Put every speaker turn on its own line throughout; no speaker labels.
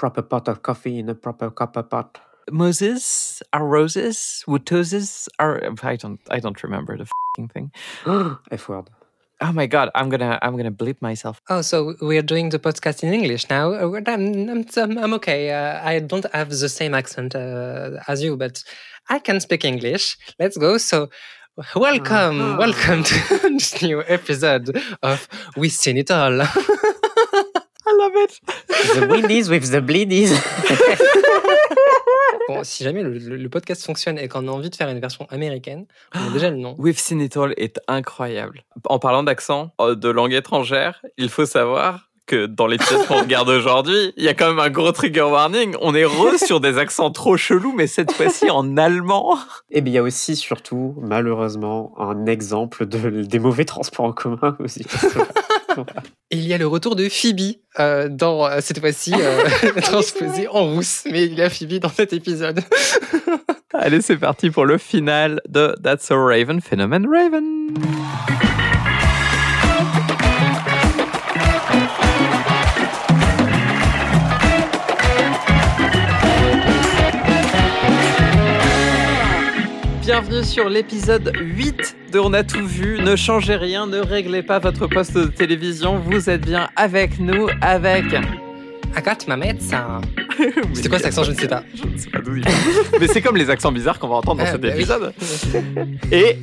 proper pot of coffee in a proper copper pot.
Moses are roses, wood are. I don't. I don't remember the fing thing.
F word.
Oh my god, I'm gonna I'm gonna bleep myself.
Oh, so we're doing the podcast in English now. Uh, I'm I'm, I'm okay. Uh, I don't have the same accent uh, as you, but I can speak English. Let's go. So, welcome, uh-huh. welcome to this new episode of We Seen It All.
Love it.
The windies with the bleedies.
bon, si jamais le, le, podcast fonctionne et qu'on a envie de faire une version américaine, on a déjà le nom.
We've Seen It All est incroyable. En parlant d'accent, euh, de langue étrangère, il faut savoir que dans l'épisode qu'on regarde aujourd'hui, il y a quand même un gros trigger warning. On est re sur des accents trop chelous, mais cette fois-ci en allemand.
Et bien il y a aussi, surtout, malheureusement, un exemple de, des mauvais transports en commun aussi.
il y a le retour de Phoebe euh, dans euh, cette fois-ci euh, transposé en rousse, mais il y a Phoebe dans cet épisode.
Allez, c'est parti pour le final de That's a Raven Phenomenon Raven. Bienvenue sur l'épisode 8 de On a tout vu. Ne changez rien, ne réglez pas votre poste de télévision. Vous êtes bien avec nous, avec.
I got my medicine. C'était quoi cet accent Je ne sais pas.
Je ne sais pas d'où il vient. Mais c'est comme les accents bizarres qu'on va entendre dans ah, cet bah épisode. Et...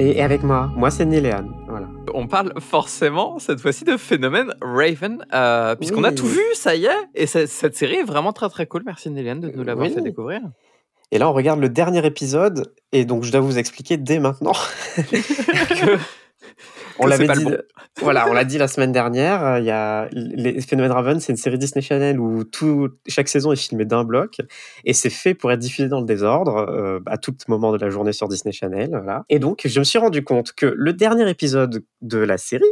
et. avec moi, moi c'est Niléane. Voilà.
On parle forcément cette fois-ci de phénomène Raven, euh, puisqu'on a tout vu, ça y est. Et cette série est vraiment très très cool. Merci Niléane de nous l'avoir fait découvrir.
Et là, on regarde le dernier épisode, et donc je dois vous expliquer dès maintenant que on l'avait dit. Voilà, on l'a dit la semaine dernière. Euh, il y a les Phénomènes Raven, c'est une série Disney Channel où tout, chaque saison est filmée d'un bloc et c'est fait pour être diffusé dans le désordre euh, à tout moment de la journée sur Disney Channel. Voilà. Et donc, je me suis rendu compte que le dernier épisode de la série,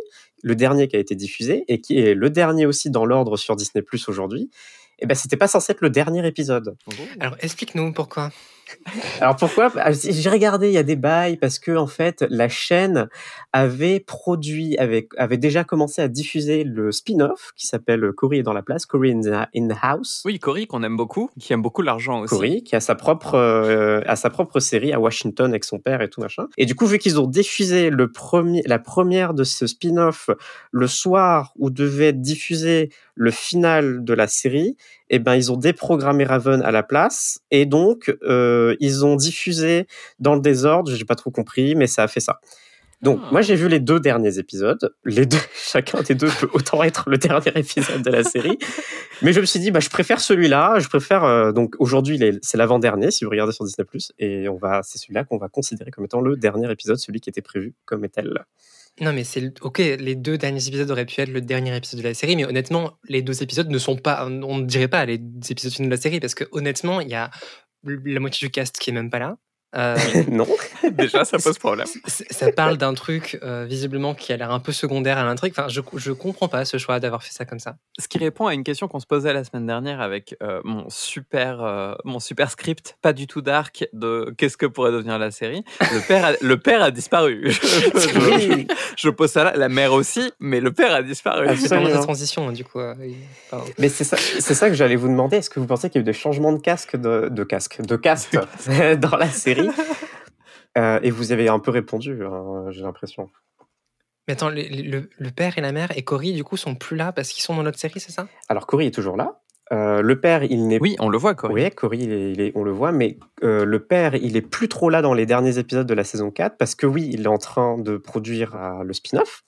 le dernier qui a été diffusé et qui est le dernier aussi dans l'ordre sur Disney Plus aujourd'hui, eh ben c'était pas censé être le dernier épisode.
Alors explique-nous pourquoi.
Alors pourquoi? Ah, J'ai regardé, il y a des bails parce que en fait la chaîne avait produit, avait, avait déjà commencé à diffuser le spin-off qui s'appelle Cory est dans la place, Cory in the, house.
Oui, Cory qu'on aime beaucoup, qui aime beaucoup l'argent aussi.
Cory qui a sa propre, euh, a sa propre série à Washington avec son père et tout machin. Et du coup vu qu'ils ont diffusé le premier, la première de ce spin-off le soir où devait être diffusé le final de la série, eh ben ils ont déprogrammé Raven à la place et donc euh, ils ont diffusé dans le désordre. J'ai pas trop compris, mais ça a fait ça. Donc moi j'ai vu les deux derniers épisodes. Les deux, chacun des deux peut autant être le dernier épisode de la série. Mais je me suis dit bah je préfère celui-là. Je préfère euh, donc aujourd'hui c'est l'avant-dernier si vous regardez sur Disney et on va c'est celui-là qu'on va considérer comme étant le dernier épisode, celui qui était prévu comme tel.
Non, mais c'est ok. Les deux derniers épisodes auraient pu être le dernier épisode de la série, mais honnêtement, les deux épisodes ne sont pas. On ne dirait pas les épisodes finaux de la série parce que honnêtement, il y a la moitié du cast qui est même pas là.
Euh, non,
déjà ça pose problème.
Ça parle d'un truc euh, visiblement qui a l'air un peu secondaire à l'intrigue. Enfin, je, je comprends pas ce choix d'avoir fait ça comme ça.
Ce qui répond à une question qu'on se posait la semaine dernière avec euh, mon super mon super script, pas du tout dark de qu'est-ce que pourrait devenir la série. Le père a, le père a disparu. je, pose ça là, la mère aussi, mais le père a disparu.
C'est la transition du coup.
mais c'est ça, c'est ça que j'allais vous demander. Est-ce que vous pensez qu'il y a eu des changements de casque de, de casque de casque dans la série? Euh, et vous avez un peu répondu, hein, j'ai l'impression.
Mais attends, le, père et la mère et Cory, du coup, sont plus là parce qu'ils sont dans notre série, c'est ça?
Alors, Cory est toujours là. Euh, le père, il n'est
Oui, on le voit, Cory.
Oui, Cory, il est, on le voit, mais euh, le père, il est plus trop là dans les derniers épisodes de la saison 4 parce que oui, il est en train de produire le spin-off.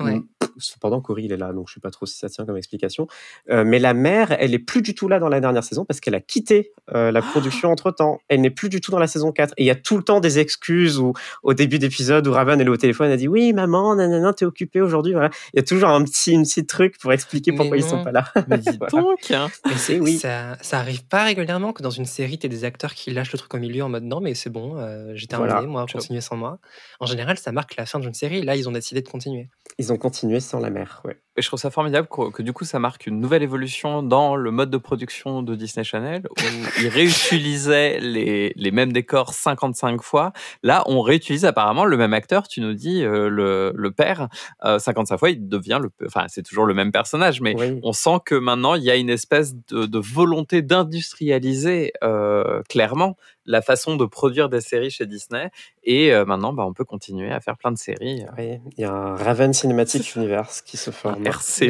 Ouais. Cependant, Cory, il est là, donc je sais pas trop si ça tient comme explication. Euh, mais la mère, elle est plus du tout là dans la dernière saison parce qu'elle a quitté euh, la production entre temps. Elle n'est plus du tout dans la saison 4. Et il y a tout le temps des excuses où, au début d'épisode où Raven est au téléphone, elle dit oui, maman, nanana, t'es occupée aujourd'hui. Voilà. Il y a toujours un petit, une petite truc pour expliquer pourquoi ils sont pas là.
Mais dis donc, hein.
mais oui. ça, ça arrive pas régulièrement que dans une série, t'aies des acteurs qui lâchent le truc au milieu en mode non, mais c'est bon, euh, j'ai terminé, moi, continuez sans moi. En général, ça marque la fin d'une série. Là, ils ont décidé de continuer.
Ils ont continué sans la mer, ouais.
Et je trouve ça formidable que, que, du coup ça marque une nouvelle évolution dans le mode de production de Disney Channel où ils réutilisaient les, les mêmes décors 55 fois. Là, on réutilise apparemment le même acteur. Tu nous dis euh, le, le père euh, 55 fois, il devient le, enfin c'est toujours le même personnage, mais
Oui.
on sent que maintenant il y a une espèce de, de volonté d'industrialiser euh, clairement la façon de produire des séries chez Disney. Et euh, maintenant, bah, on peut continuer à faire plein de séries. euh,
Oui, il y a un Raven Cinematic Universe qui se forme.
RCU.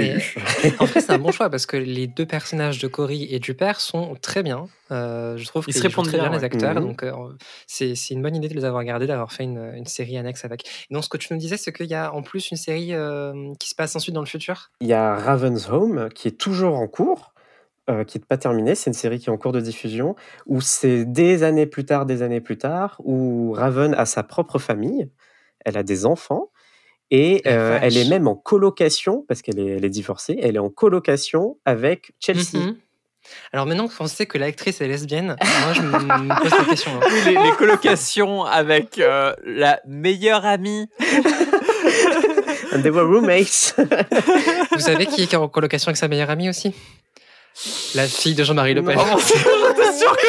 Mais- En fait, c'est un bon choix parce que les deux personnages de Cory et du père sont très bien. Euh, je trouve
Ils
qu'ils
se répondent
très bien,
bien,
les acteurs.
Mhm.
Donc, euh, c'est c'est une bonne idée de les avoir gardés, d'avoir fait une, une série annexe avec. Et donc, ce que tu nous disais, c'est qu'il y a en plus une série euh, qui se passe ensuite dans le futur?
Il y a Raven's Home qui est toujours en cours, euh, qui n'est pas terminée. C'est une série qui est en cours de diffusion, où c'est des années plus tard, des années plus tard, où Raven a sa propre famille, elle a des enfants, et
La
euh, elle est même en colocation, parce qu'elle est, elle est divorcée, elle est en colocation avec Chelsea.
Mhm. Alors maintenant qu'on sait que l'actrice est lesbienne, moi je me me pose la question. hein.
Oui, les, les colocations avec euh, la meilleure amie.
And they were roommates.
Vous savez qui est en colocation avec sa meilleure amie aussi? La fille de Jean-Marie Le Pen.
Non.
J'étais sûr que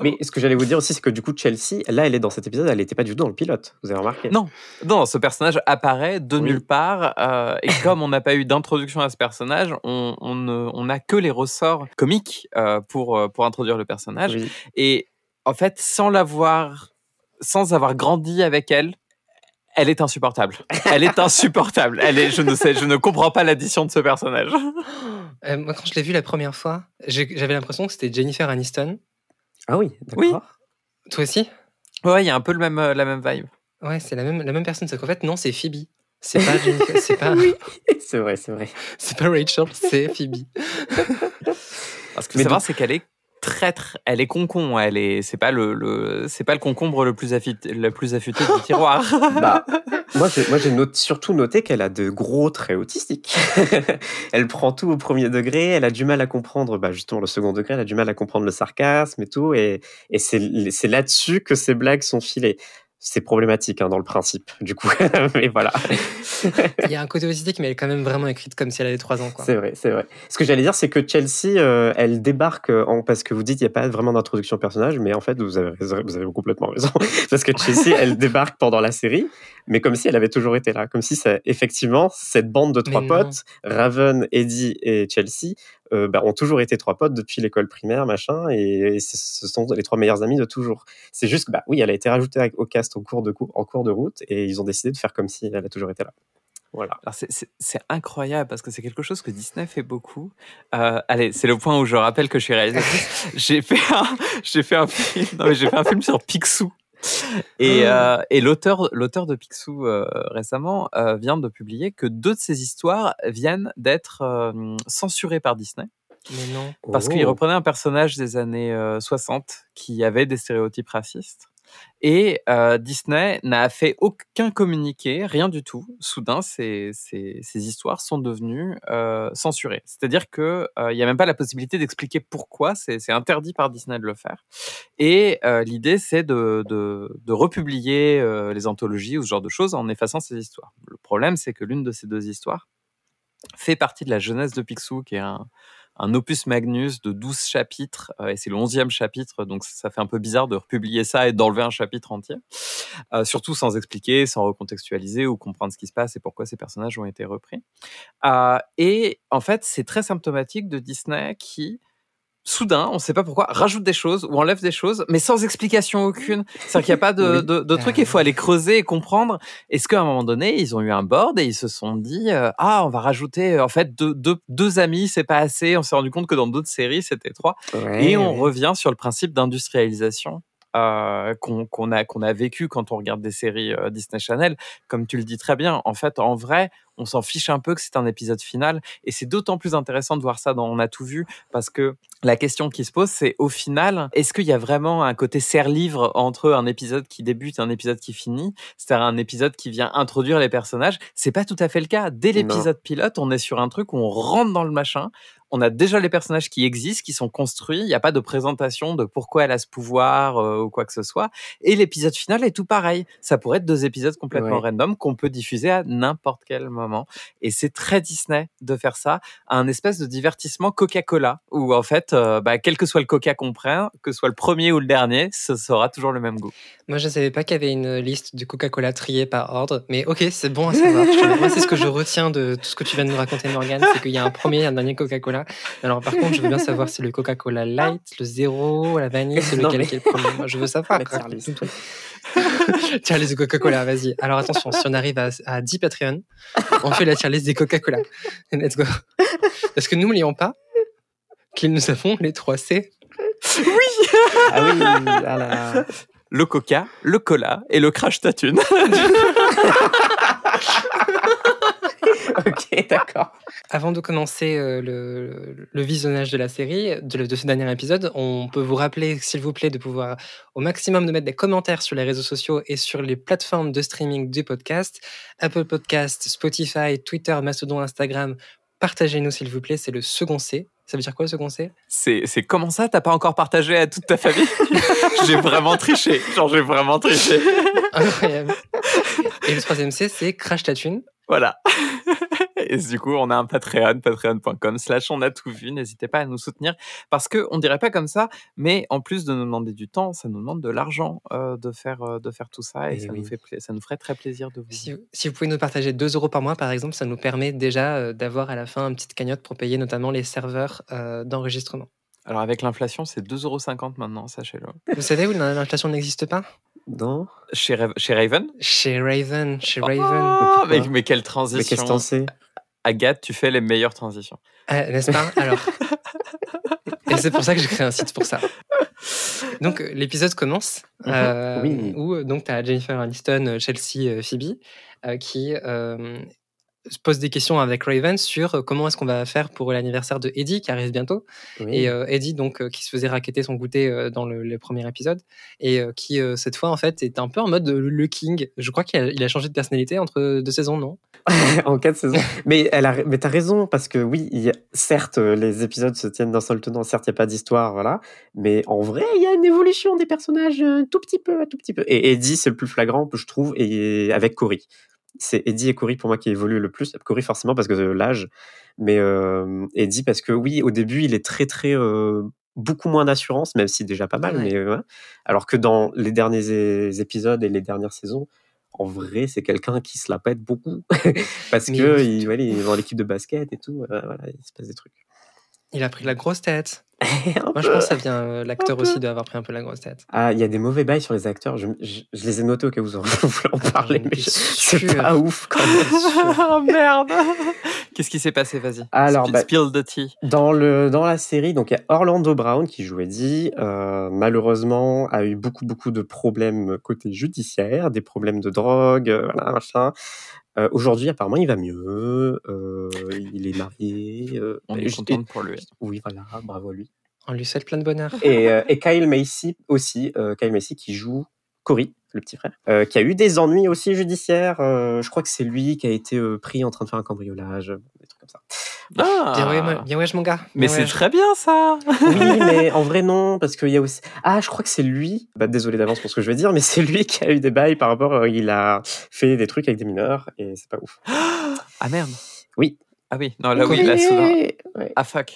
Mais ce que j'allais vous dire aussi, c'est que du coup, Chelsea, là, elle est dans cet épisode, elle n'était pas du tout dans le pilote. Vous avez remarqué
Non. Non, ce personnage apparaît de
Oui.
nulle part. euh, et comme on n'a pas eu d'introduction à ce personnage, on on ne- on n'a que les ressorts comiques euh, pour, euh, pour introduire le personnage.
Oui.
Et en fait, sans l'avoir, sans avoir grandi avec elle, elle est insupportable. Elle est insupportable. Elle est, je ne sais, je ne comprends pas l'addition de ce personnage.
Euh, moi, quand je l'ai vue la première fois, j'avais l'impression que c'était Jennifer Aniston.
Ah oui,
Oui.
d'accord.
Toi aussi?
Ouais, il y a un peu le même, euh, la même vibe.
Ouais, c'est la même, la même personne. Sauf qu'en fait, non, c'est Phoebe. C'est pas, Jennifer- c'est pas,
C'est vrai, c'est vrai.
c'est pas Rachel, c'est Phoebe.
Parce que
Mais
savoir,
donc-
c'est qu'elle est traître. Elle est concon. Elle est, c'est pas le, le c'est pas le concombre le plus affûté, le plus affûté du tiroir.
Bah, moi, j'ai, moi, j'ai note- surtout noté qu'elle a de gros traits autistiques. elle prend tout au premier degré, elle a du mal à comprendre, bah, justement, le second degré, elle a du mal à comprendre le sarcasme et tout, et, et c'est, c'est là-dessus que ces blagues sont filées. C'est problématique hein, dans le principe, du coup. mais voilà.
Il y a un côté autistique, mais elle est quand même vraiment écrite comme si elle avait 3 ans. Quoi.
C'est vrai, c'est vrai. Ce que j'allais dire, c'est que Chelsea, euh, elle débarque en parce que vous dites il n'y a pas vraiment d'introduction au personnage, mais en fait vous avez vous avez complètement raison parce que Chelsea, elle débarque pendant la série, mais comme si elle avait toujours été là, comme si ça, effectivement cette bande de trois potes, Raven, Eddie et Chelsea, euh, bah, ont toujours été trois potes depuis l'école primaire, machin, et, ce sont les trois meilleurs amis de toujours. C'est juste que bah oui, elle a été rajoutée au cast en cours de route, et ils ont décidé de faire comme si elle a toujours été là. Voilà.
C'est- incroyable parce que c'est quelque chose que Disney fait beaucoup. Euh, allez, c'est le point où je rappelle que je suis réalisatrice. j'ai fait fait film, j'ai fait un film sur Picsou. Et, euh, et l'auteur, l'auteur de Picsou euh, récemment euh, vient de publier que deux de ses histoires viennent d'être euh, censurées par Disney
Mais non.
parce qu'il
Oh.
reprenait un personnage des années euh, 60 qui avait des stéréotypes racistes. Et euh, Disney n'a fait aucun communiqué, rien du tout. Soudain, ces, ces, histoires sont devenues euh, censurées. C'est-à-dire qu'il n'y a même pas la possibilité d'expliquer pourquoi. C'est interdit par Disney de le faire. Et euh, l'idée, c'est de, de, de republier euh, les anthologies ou ce genre de choses en effaçant ces histoires. Le problème, c'est que l'une de ces deux histoires fait partie de la jeunesse de Picsou, qui est un, un opus magnus de 12 chapitres, euh, et c'est le 11e chapitre, donc ça fait un peu bizarre de republier ça et d'enlever un chapitre entier, Euh, surtout sans expliquer, sans recontextualiser ou comprendre ce qui se passe et pourquoi ces personnages ont été repris. Euh, et en fait, c'est très symptomatique de Disney qui, soudain, on ne sait pas pourquoi, rajoute des choses ou enlève des choses, mais sans explication aucune. C'est-à-dire qu'il n'y a pas de,
Oui.
de, de truc, il faut aller creuser et comprendre. Est-ce qu'à un moment donné, ils ont eu un board et ils se sont dit euh, ah on va rajouter euh, en fait deux, deux, deux amis c'est pas assez. On s'est rendu compte que dans d'autres séries c'était trois.
Ouais,
Et on
ouais.
revient sur le principe d'industrialisation euh, qu'on a, qu'on a vécu quand on regarde des séries euh, Disney Channel. Comme tu le dis très bien, en fait, en vrai, on s'en fiche un peu que c'est un épisode final. Et c'est d'autant plus intéressant de voir ça dans On a tout vu, parce que la question qui se pose, c'est au final, est-ce qu'il y a vraiment un côté serre-livre entre un épisode qui débute et un épisode qui finit? C'est-à-dire un épisode qui vient introduire les personnages C'est pas tout à fait le cas. Dès l'épisode pilote, on est sur un truc où on rentre dans le machin, on a déjà les personnages qui existent, qui sont construits. Il n'y a pas de présentation de pourquoi elle a ce pouvoir euh, ou quoi que ce soit. Et l'épisode final est tout pareil. Ça pourrait être deux épisodes complètement
Ouais.
random qu'on peut diffuser à n'importe quel moment. Et c'est très Disney de faire ça, un espèce de divertissement Coca-Cola, où en fait, euh, bah, quel que soit le Coca qu'on prend, que ce soit le premier ou le dernier, ce sera toujours le même goût.
Moi, je ne savais pas qu'il y avait une liste du Coca-Cola triée par ordre, mais ok, c'est bon à savoir. Moi, c'est ce que je retiens de tout ce que tu viens de nous raconter, Morgane, c'est qu'il y a un premier et un dernier Coca-Cola. Alors, par contre, je veux bien savoir si le Coca-Cola Light, le zéro, la vanille, c'est lequel
mais-
qui est le premier? Moi, je veux savoir. Quoi.
tier list.
De Coca-Cola, vas-y. Alors, attention, si on arrive à, à 10 Patreon, on fait la tier list des Coca-Cola. Let's go. Parce que n'oublions pas qu'ils nous avons les 3 C.
Ah oui, ah là.
Le Coca, le Cola et le Crash Tatune.
ok, d'accord.
Avant de commencer euh, le, le visionnage de la série, de, de ce dernier épisode, on peut vous rappeler, s'il vous plaît, de pouvoir au maximum de mettre des commentaires sur les réseaux sociaux et sur les plateformes de streaming du podcast, Apple Podcast, Spotify, Twitter, Mastodon, Instagram. Partagez-nous, s'il vous plaît, c'est le second C. Ça veut dire quoi le second C?
C'est, c'est comment ça? T'as pas encore partagé à toute ta famille? J'ai vraiment triché. Genre, j'ai vraiment triché.
Incroyable. Et le troisième C, c'est Crash ta thune.
Voilà. Et du coup, on a un Patreon, patreon.com slash on a tout vu. N'hésitez pas à nous soutenir parce que on dirait pas comme ça, mais en plus de nous demander du temps, ça nous demande de l'argent euh, de faire euh, de faire tout ça et,
Eh
ça
oui.
nous fait ça nous ferait très plaisir de vous.
Si, si vous pouvez nous partager 2 euros par mois, par exemple, ça nous permet déjà euh, d'avoir à la fin une petite cagnotte pour payer notamment les serveurs d'enregistrement.
Alors avec l'inflation, c'est 2,50€ maintenant, sachez-le.
Vous savez où l'inflation n'existe pas?
Non
Chez, Ra- chez Raven?
Chez Raven, chez Raven.
Oh, mais, mais quelle
Mais qu'est-ce
transition
que t'en sais?
Agathe, tu fais les meilleures transitions.
Ah, N'est-ce pas? Alors. Et c'est pour ça que j'ai créé un site pour ça. Donc euh, l'épisode commence
Mhm,
euh,
oui.
où euh, donc tu as Jennifer Aniston, euh, Chelsea, euh, Phoebe euh, qui euh, se pose des questions avec Raven sur euh, comment est-ce qu'on va faire pour l'anniversaire de Eddie qui arrive bientôt.
Oui.
Et euh, Eddie, donc, euh, qui se faisait raqueter son goûter euh, dans le, le premier épisode, et qui, cette fois, en fait, est un peu en mode le king. Je crois qu'il a, il a changé de personnalité entre deux saisons, non?
En quatre saisons. Mais, elle a, mais t'as raison, parce que oui, il y a- certes, les épisodes se tiennent d'un seul tenant, certes, il n'y a pas d'histoire, voilà. Mais en vrai, il y a une évolution des personnages un tout petit peu, un tout petit peu. Et Eddie, c'est le plus flagrant, je trouve, et avec Cory. C'est Eddie et Cory pour moi qui évoluent le plus. Cory, forcément, parce que de l'âge. Mais euh, Eddie, parce que oui, au début, il est très, très. euh, beaucoup moins d'assurance, même si déjà pas mal.
Ouais.
Mais, euh. Alors que dans les derniers épisodes et les dernières saisons, en vrai, c'est quelqu'un qui se la pète beaucoup. Parce
Mais
que il, ouais, il est dans l'équipe de basket et tout. voilà, il se passe des trucs.
Il a pris la grosse tête. Moi, je pense que ça vient. euh, L'acteur aussi doit avoir pris un peu la grosse tête.
Ah, il y a des mauvais bails sur les acteurs. Je, je- je les ai notés au cas où vous en voulez en parler, mais c'est pas ouf quand même.
oh merde Qu'est-ce qui s'est passé? Vas-y.
Alors, bah-
spill the tea.
Dans, le, dans la série, donc il y a Orlando Brown qui jouait Eddie. euh, malheureusement, a eu beaucoup, beaucoup de problèmes côté judiciaire, des problèmes de drogue, euh, voilà, machin. Euh, Aujourd'hui, apparemment, il va mieux. euh, il est marié. euh,
On est
je-
contente pour lui.
Oui, voilà, bravo à lui.
On lui souhaite plein de bonheur.
Et, euh, et Kyle Macy aussi, euh, Kyle Macy qui joue Cory, le petit frère, euh, qui a eu des ennuis aussi judiciaires. euh, je crois que c'est lui qui a été euh, pris en train de faire un cambriolage, des trucs comme ça.
Ah
Bien ouais, bien mon gars.
Mais c'est très bien ça
Oui, mais en vrai non, parce qu'il y a aussi. Ah, je crois que c'est lui. Bah, désolé d'avance pour ce que je vais dire, mais c'est lui qui a eu des bails par rapport. euh, il a fait des trucs avec des mineurs et c'est pas ouf.
Ah merde
Oui.
Ah oui, non là oui, là soudain.
Ouais.
Ah fuck.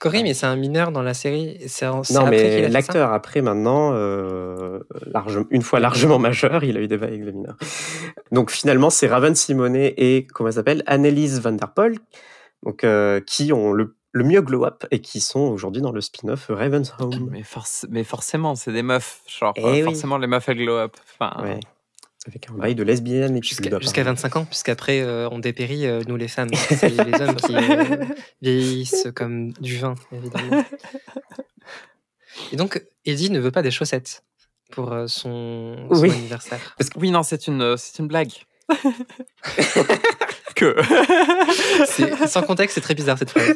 Cory, mais c'est un mineur dans la série. C'est
Non,
après
mais l'acteur, après, maintenant, euh, large- une fois largement majeur, il a eu des bails avec des mineurs. Donc, finalement, c'est Raven Simonet et, comment elle s'appelle, Annelise Van Der Pol, donc, euh, qui ont le, le mieux glow-up et qui sont aujourd'hui dans le spin-off Raven's Home.
Mais, forc- mais forcément, c'est des meufs. Genre,
Eh
euh,
oui.
forcément, les meufs, elles glow up. Enfin,
Ouais. Avec un bail de lesbienne et
Jusqu'à jusqu'à 25 ans, puisqu'après, euh, on dépérit, euh, nous les femmes. C'est les hommes qui euh, vieillissent comme du vin, évidemment. Et donc, Eddie ne veut pas des chaussettes pour euh, son, son
Oui.
anniversaire.
Oui, non, c'est une, c'est une blague. que.
Sans contexte, c'est très bizarre cette phrase.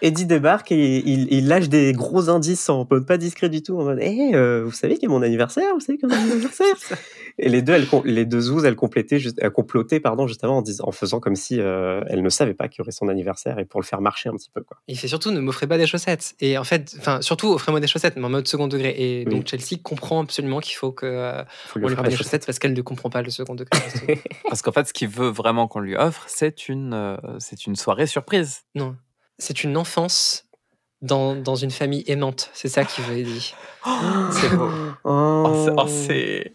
Eddie débarque et il, il lâche des gros indices en mode pas discret du tout, en mode Eh, euh, vous savez qu'il est mon anniversaire Vous savez qu'il est mon anniversaire Et les deux, elles, les deux zouzes, elles complétaient, juste, elles complotaient pardon, justement en, disant, en faisant comme si euh, elles ne savaient pas qu'il y aurait son anniversaire et pour le faire marcher un petit peu. Quoi.
Il fait surtout ne m'offrez pas des chaussettes. Et en fait, enfin, surtout offrez-moi des chaussettes, mais en mode second degré. Et
Oui.
donc Chelsea comprend absolument qu'il faut que euh,
lui
prenne
des
chaussettes parce qu'elle ne comprend pas le second degré.
Parce qu'en fait, ce qu'il veut vraiment qu'on lui offre, c'est une, euh, c'est une soirée surprise.
non, c'est une enfance dans, dans une famille aimante. C'est ça qu'il veut Eddie.
c'est beau.
Oh,
Oh, c'est- oh, c'est.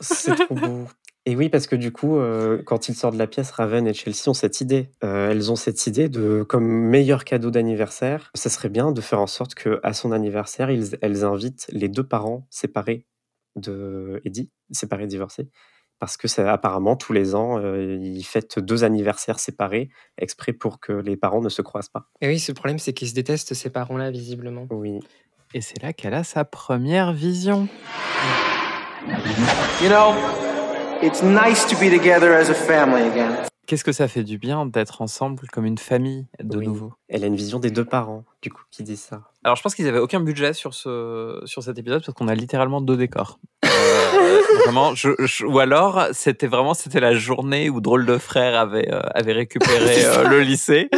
c'est trop beau. Et oui, parce que du coup, euh, quand il sort de la pièce, Raven et Chelsea ont cette idée. Euh, elles ont cette idée de, comme meilleur cadeau d'anniversaire, ça serait bien de faire en sorte que à son anniversaire, ils- elles invitent les deux parents séparés de Eddie, séparés, divorcés. Parce que c'est apparemment tous les ans, euh, ils fêtent deux anniversaires séparés, exprès pour que les parents ne se croisent pas.
Et oui, ce problème, c'est qu'ils se détestent, ces parents-là, visiblement.
Oui.
Et c'est là qu'elle a sa première vision.
You know, it's nice to be together as a family again.
Qu'est-ce que ça fait du bien d'être ensemble comme une famille de
Oui.
nouveau?
Elle a une vision des deux parents, du coup, qui disent ça.
Alors je pense qu'ils avaient aucun budget sur ce sur cet épisode parce qu'on a littéralement deux décors. Vraiment, je, je- ou alors c'était vraiment c'était la journée où Drôle de Frère avait euh, avait récupéré euh, le lycée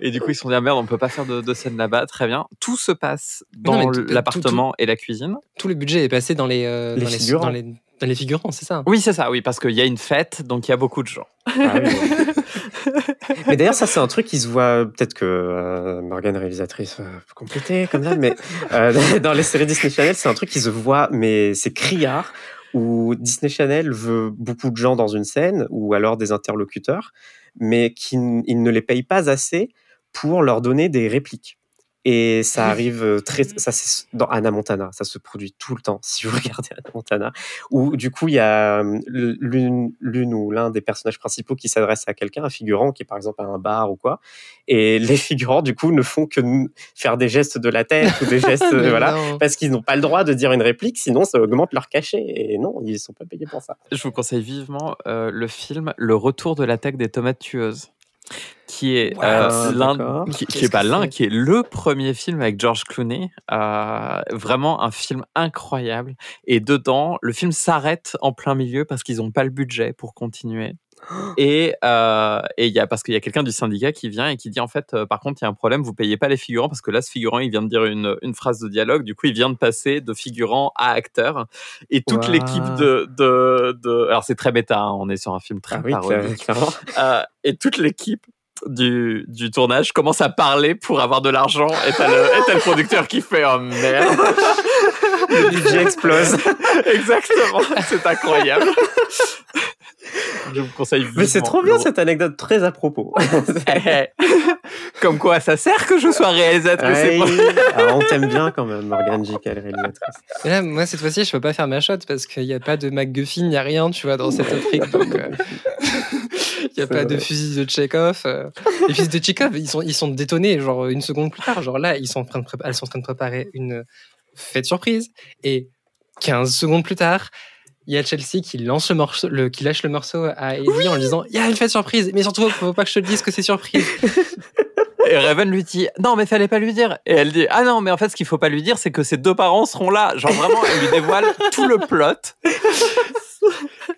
et du coup ils se sont dit ah merde on peut pas faire de, de scène là-bas très bien. Tout se passe dans l'appartement et la cuisine.
Tout le budget est passé dans les, euh,
Les
dans, les
figurants.
dans les dans les figurants, c'est ça?
Oui c'est ça oui parce qu'il y a une fête donc il y a beaucoup de gens.
Ah oui. mais d'ailleurs, ça, c'est un truc qui se voit. Peut-être que euh, Morgane, réalisatrice, euh, peut compléter comme ça, mais euh, dans les séries Disney Channel, c'est un truc qui se voit, mais c'est criard, où Disney Channel veut beaucoup de gens dans une scène, ou alors des interlocuteurs, mais qui n- ils ne les payent pas assez pour leur donner des répliques. Et ça arrive euh, très, ça c'est dans Anna Montana, ça se produit tout le temps. Si vous regardez Anna Montana, où du coup il y a l'une, l'une ou l'un des personnages principaux qui s'adresse à quelqu'un, un figurant qui est par exemple à un bar ou quoi, et les figurants du coup ne font que faire des gestes de la tête ou des gestes, voilà,
non.
parce qu'ils n'ont pas le droit de dire une réplique, sinon ça augmente leur cachet. Et non, ils sont pas payés pour ça.
Je vous conseille vivement euh, le film Le Retour de l'attaque des tomates tueuses, qui est euh, l'un, qui, est pas l'un, qui est le premier film avec George Clooney. Euh, vraiment un film incroyable. Et dedans, le film s'arrête en plein milieu parce qu'ils n'ont pas le budget pour continuer. Et euh, et y a parce qu'il y a quelqu'un du syndicat qui vient et qui dit en fait euh, par contre il y a un problème vous payez pas les figurants parce que là ce figurant il vient de dire une, une phrase de dialogue. Du coup il vient de passer de figurant à acteur. Et toute
Wow.
l'équipe de, de de alors c'est très méta hein, on est sur un film très
Ah oui,
parodique.
clairement.
euh, et toute l'équipe du, du tournage commence à parler pour avoir de l'argent. Et t'as le, le producteur qui fait oh merde.
Le budget explose.
exactement. C'est incroyable je vous conseille
Mais c'est trop bien cette anecdote très à propos.
Comme quoi, ça sert que je sois réalisatrice.
Ouais, alors, on t'aime bien quand même, Morgane. Quelle réalisatrice.
Mais là, moi, cette fois-ci, je peux pas faire ma shot parce qu'il n'y a pas de MacGuffin, il n'y a rien, tu vois, dans cette. Donc, euh, il n'y a pas de fusil de Chekhov. euh. Les fusils de Chekhov, ils sont, ils sont détonnés, genre, une seconde plus tard. Genre, là, ils sont en train de elles sont en train de préparer une fête surprise. Et 15 secondes plus tard, il y a Chelsea qui, lance le morceau, le, qui lâche le morceau à Eddie en lui disant Il y a une fête surprise, mais surtout, faut pas que je te le dise que c'est surprise.
Et Raven lui dit non mais fallait pas lui dire. Et elle dit ah non mais en fait ce qu'il faut pas lui dire c'est que ses deux parents seront là. Genre vraiment elle lui dévoile tout le plot.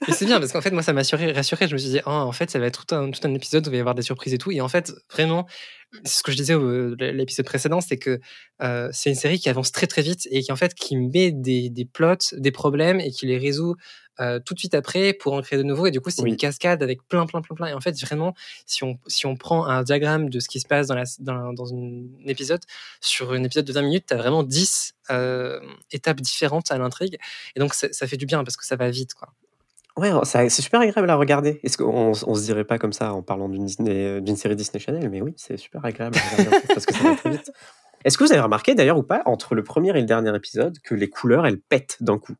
Et c'est bien parce qu'en fait, moi, ça m'a assuré- rassuré. Je me suis dit, oh, en fait, ça va être tout un, tout un épisode où il va y avoir des surprises et tout. Et en fait, vraiment, c'est ce que je disais au l'épisode précédent, c'est que euh, c'est une série qui avance très très vite et qui en fait qui met des, des plots, des problèmes et qui les résout euh, tout de suite après pour en créer de nouveaux. Et du coup, c'est
Oui.
une cascade avec plein plein plein plein. Et en fait, vraiment, si on si on prend un diagramme de ce qui se passe dans la dans, dans un épisode sur un épisode de 20 minutes, t'as vraiment 10 euh, étapes différentes à l'intrigue. Et donc, ça, ça fait du bien parce que ça va vite, quoi.
Ouais, ça- c'est super agréable à regarder. Est-ce qu'on on se dirait pas comme ça en parlant d'une Disney- d'une série Disney Channel? Mais oui, c'est super agréable à regarder parce que ça va très vite. Est-ce que vous avez remarqué d'ailleurs ou pas, entre le premier et le dernier épisode, que les couleurs elles pètent d'un coup?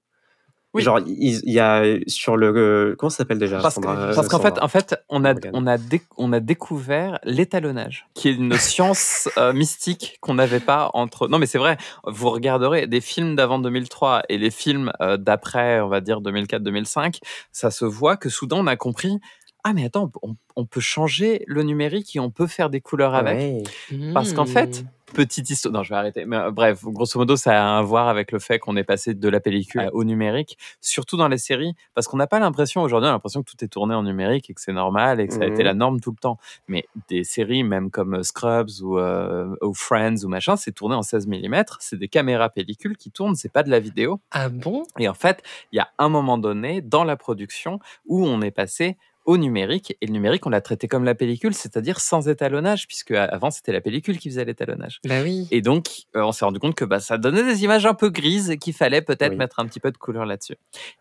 Oui.
Genre, il y a sur le. euh, comment ça s'appelle déjà
Parce, parce qu'en fait, en fait, on a, on a, déc- on a découvert l'étalonnage, qui est une science euh, mystique qu'on n'avait pas entre. Non, mais c'est vrai. Vous regarderez des films d'avant 2003 et les films euh, d'après, on va dire 2004-2005, ça se voit que soudain on a compris. ah mais attends, on, on peut changer le numérique et on peut faire des couleurs avec.
Ouais.
Parce qu'en fait. Petite histoire. Non, je vais arrêter. Mais euh, bref, grosso modo, ça a à voir avec le fait qu'on est passé de la pellicule au numérique, surtout dans les séries, parce qu'on n'a pas l'impression aujourd'hui, on a l'impression que tout est tourné en numérique et que c'est normal et que ça a été
Mhm.
la norme tout le temps. Mais des séries, même comme euh, Scrubs ou, euh, ou Friends ou machin, c'est tourné en 16 mm. C'est des caméras pellicules qui tournent, c'est pas de la vidéo.
Ah bon?
Et en fait, il y a un moment donné dans la production où on est passé au numérique. Et le numérique, on l'a traité comme la pellicule, c'est-à-dire sans étalonnage, puisque avant, c'était la pellicule qui faisait l'étalonnage.
Bah oui.
Et donc, euh, on s'est rendu compte que bah, ça donnait des images un peu grises et qu'il fallait peut-être
Oui.
mettre un petit peu de couleur là-dessus.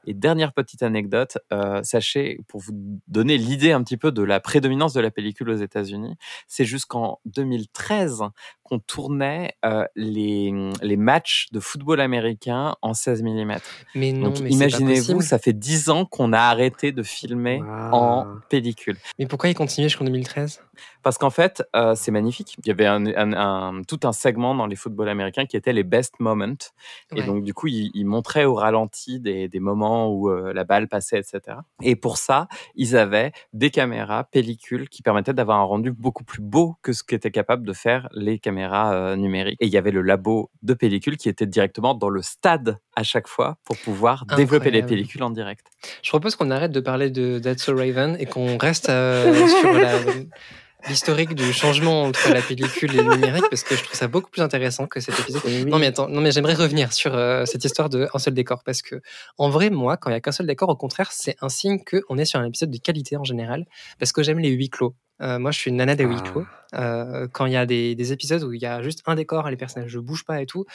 Et dernière petite anecdote, euh, sachez, pour vous donner l'idée un petit peu de la prédominance de la pellicule aux États-Unis, c'est jusqu'en 2013 qu'on tournait euh, les, les matchs de football américain en 16 mm.
Mais non,
Donc
mais
imaginez-vous, ça fait 10 ans qu'on a arrêté de filmer en pellicule.
Mais pourquoi il continue jusqu'en 2013
Parce qu'en fait, euh, c'est magnifique. Il y avait un, un- un- tout un segment dans les footballs américains qui était les best moments. Et donc, du coup, ils, ils montraient au ralenti des, des moments où euh, la balle passait, etc. Et pour ça, ils avaient des caméras pellicules qui permettaient d'avoir un rendu beaucoup plus beau que ce qu'étaient capables de faire les caméras euh, numériques. Et il y avait le labo de pellicule qui était directement dans le stade à chaque fois pour pouvoir développer les pellicules en direct.
Je propose qu'on arrête de parler de That's So Raven et qu'on reste euh, sur la- l'historique du changement entre la pellicule et le numérique parce que je trouve ça beaucoup plus intéressant que cet épisode.
Oui.
Non mais attends, non mais j'aimerais revenir sur euh, cette histoire de un seul décor parce que en vrai moi quand il y a qu'un seul décor au contraire c'est un signe que on est sur un épisode de qualité en général parce que j'aime les huis clos. Euh, moi je suis une nana des huis
Ah.
clos. Euh, quand il y a des, des épisodes où il y a juste un décor et les personnages ne bougent pas et tout,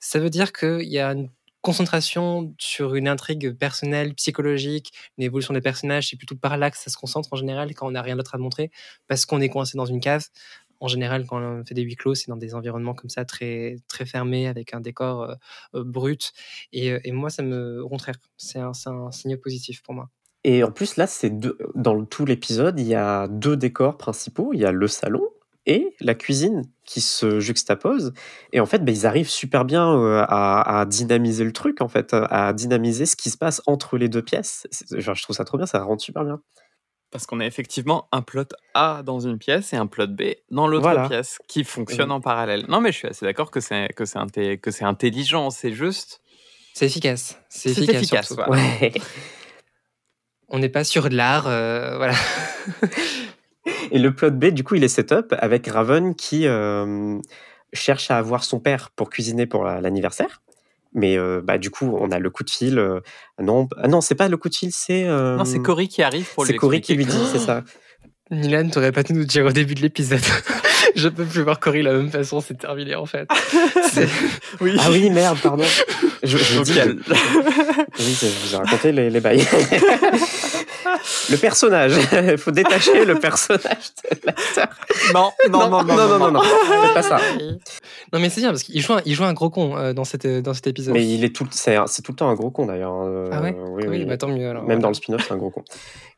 ça veut dire qu'il y a une concentration sur une intrigue personnelle, psychologique, une évolution des personnages. C'est plutôt par là que ça se concentre en général quand on n'a rien d'autre à montrer parce qu'on est coincé dans une cave. En général, quand on fait des huis clos, c'est dans des environnements comme ça, très, très fermés, avec un décor euh, brut. Et, euh, et moi, ça me. Au contraire, c'est un, c'est un signe positif pour moi.
Et en plus, là, c'est deux- dans tout l'épisode, il y a deux décors principaux. Il y a le salon et la cuisine qui se juxtaposent. Et en fait, bah, ils arrivent super bien euh, à, à dynamiser le truc, en fait, à dynamiser ce qui se passe entre les deux pièces. Genre, je trouve ça trop bien, ça rend super bien.
Parce qu'on a effectivement un plot A dans une pièce et un plot B dans l'autre
Voilà.
pièce qui fonctionnent
Oui.
en parallèle. Non, mais je suis assez d'accord que c'est que c'est inté- que c'est intelligent. C'est juste.
C'est efficace. C'est efficace.
efficace, voilà.
Ouais.
On n'est pas sur de l'art. euh, voilà.
Et le plot B, du coup, il est setup avec Raven qui euh, cherche à avoir son père pour cuisiner pour la- l'anniversaire. Mais euh, bah, du coup, on a le coup de fil. euh, non, ah non c'est pas le coup de fil, c'est. euh,
Non, c'est Cory qui arrive pour lui
C'est Cory qui lui dit, c'est ça.
Milan, t'aurais pas dû nous dire au début de l'épisode. je peux plus voir Cory de la même façon, c'est terminé en fait.
Oui.
Ah oui, merde, pardon. Je, je vous dis, je- oui, je vous ai raconté les, les bails. le personnage. Il faut détacher le personnage de l'acteur.
non, non, non, non,
non, non, non, Faites pas ça.
Non mais c'est bien parce qu'il joue, un, il joue un gros con euh, dans, cette, dans cet épisode.
Mais il est tout, c'est, tout le temps un gros con d'ailleurs. euh,
Ah ouais
oui,
oui,
oui.
bah tant mieux alors.
Même dans le spin-off, c'est un gros con.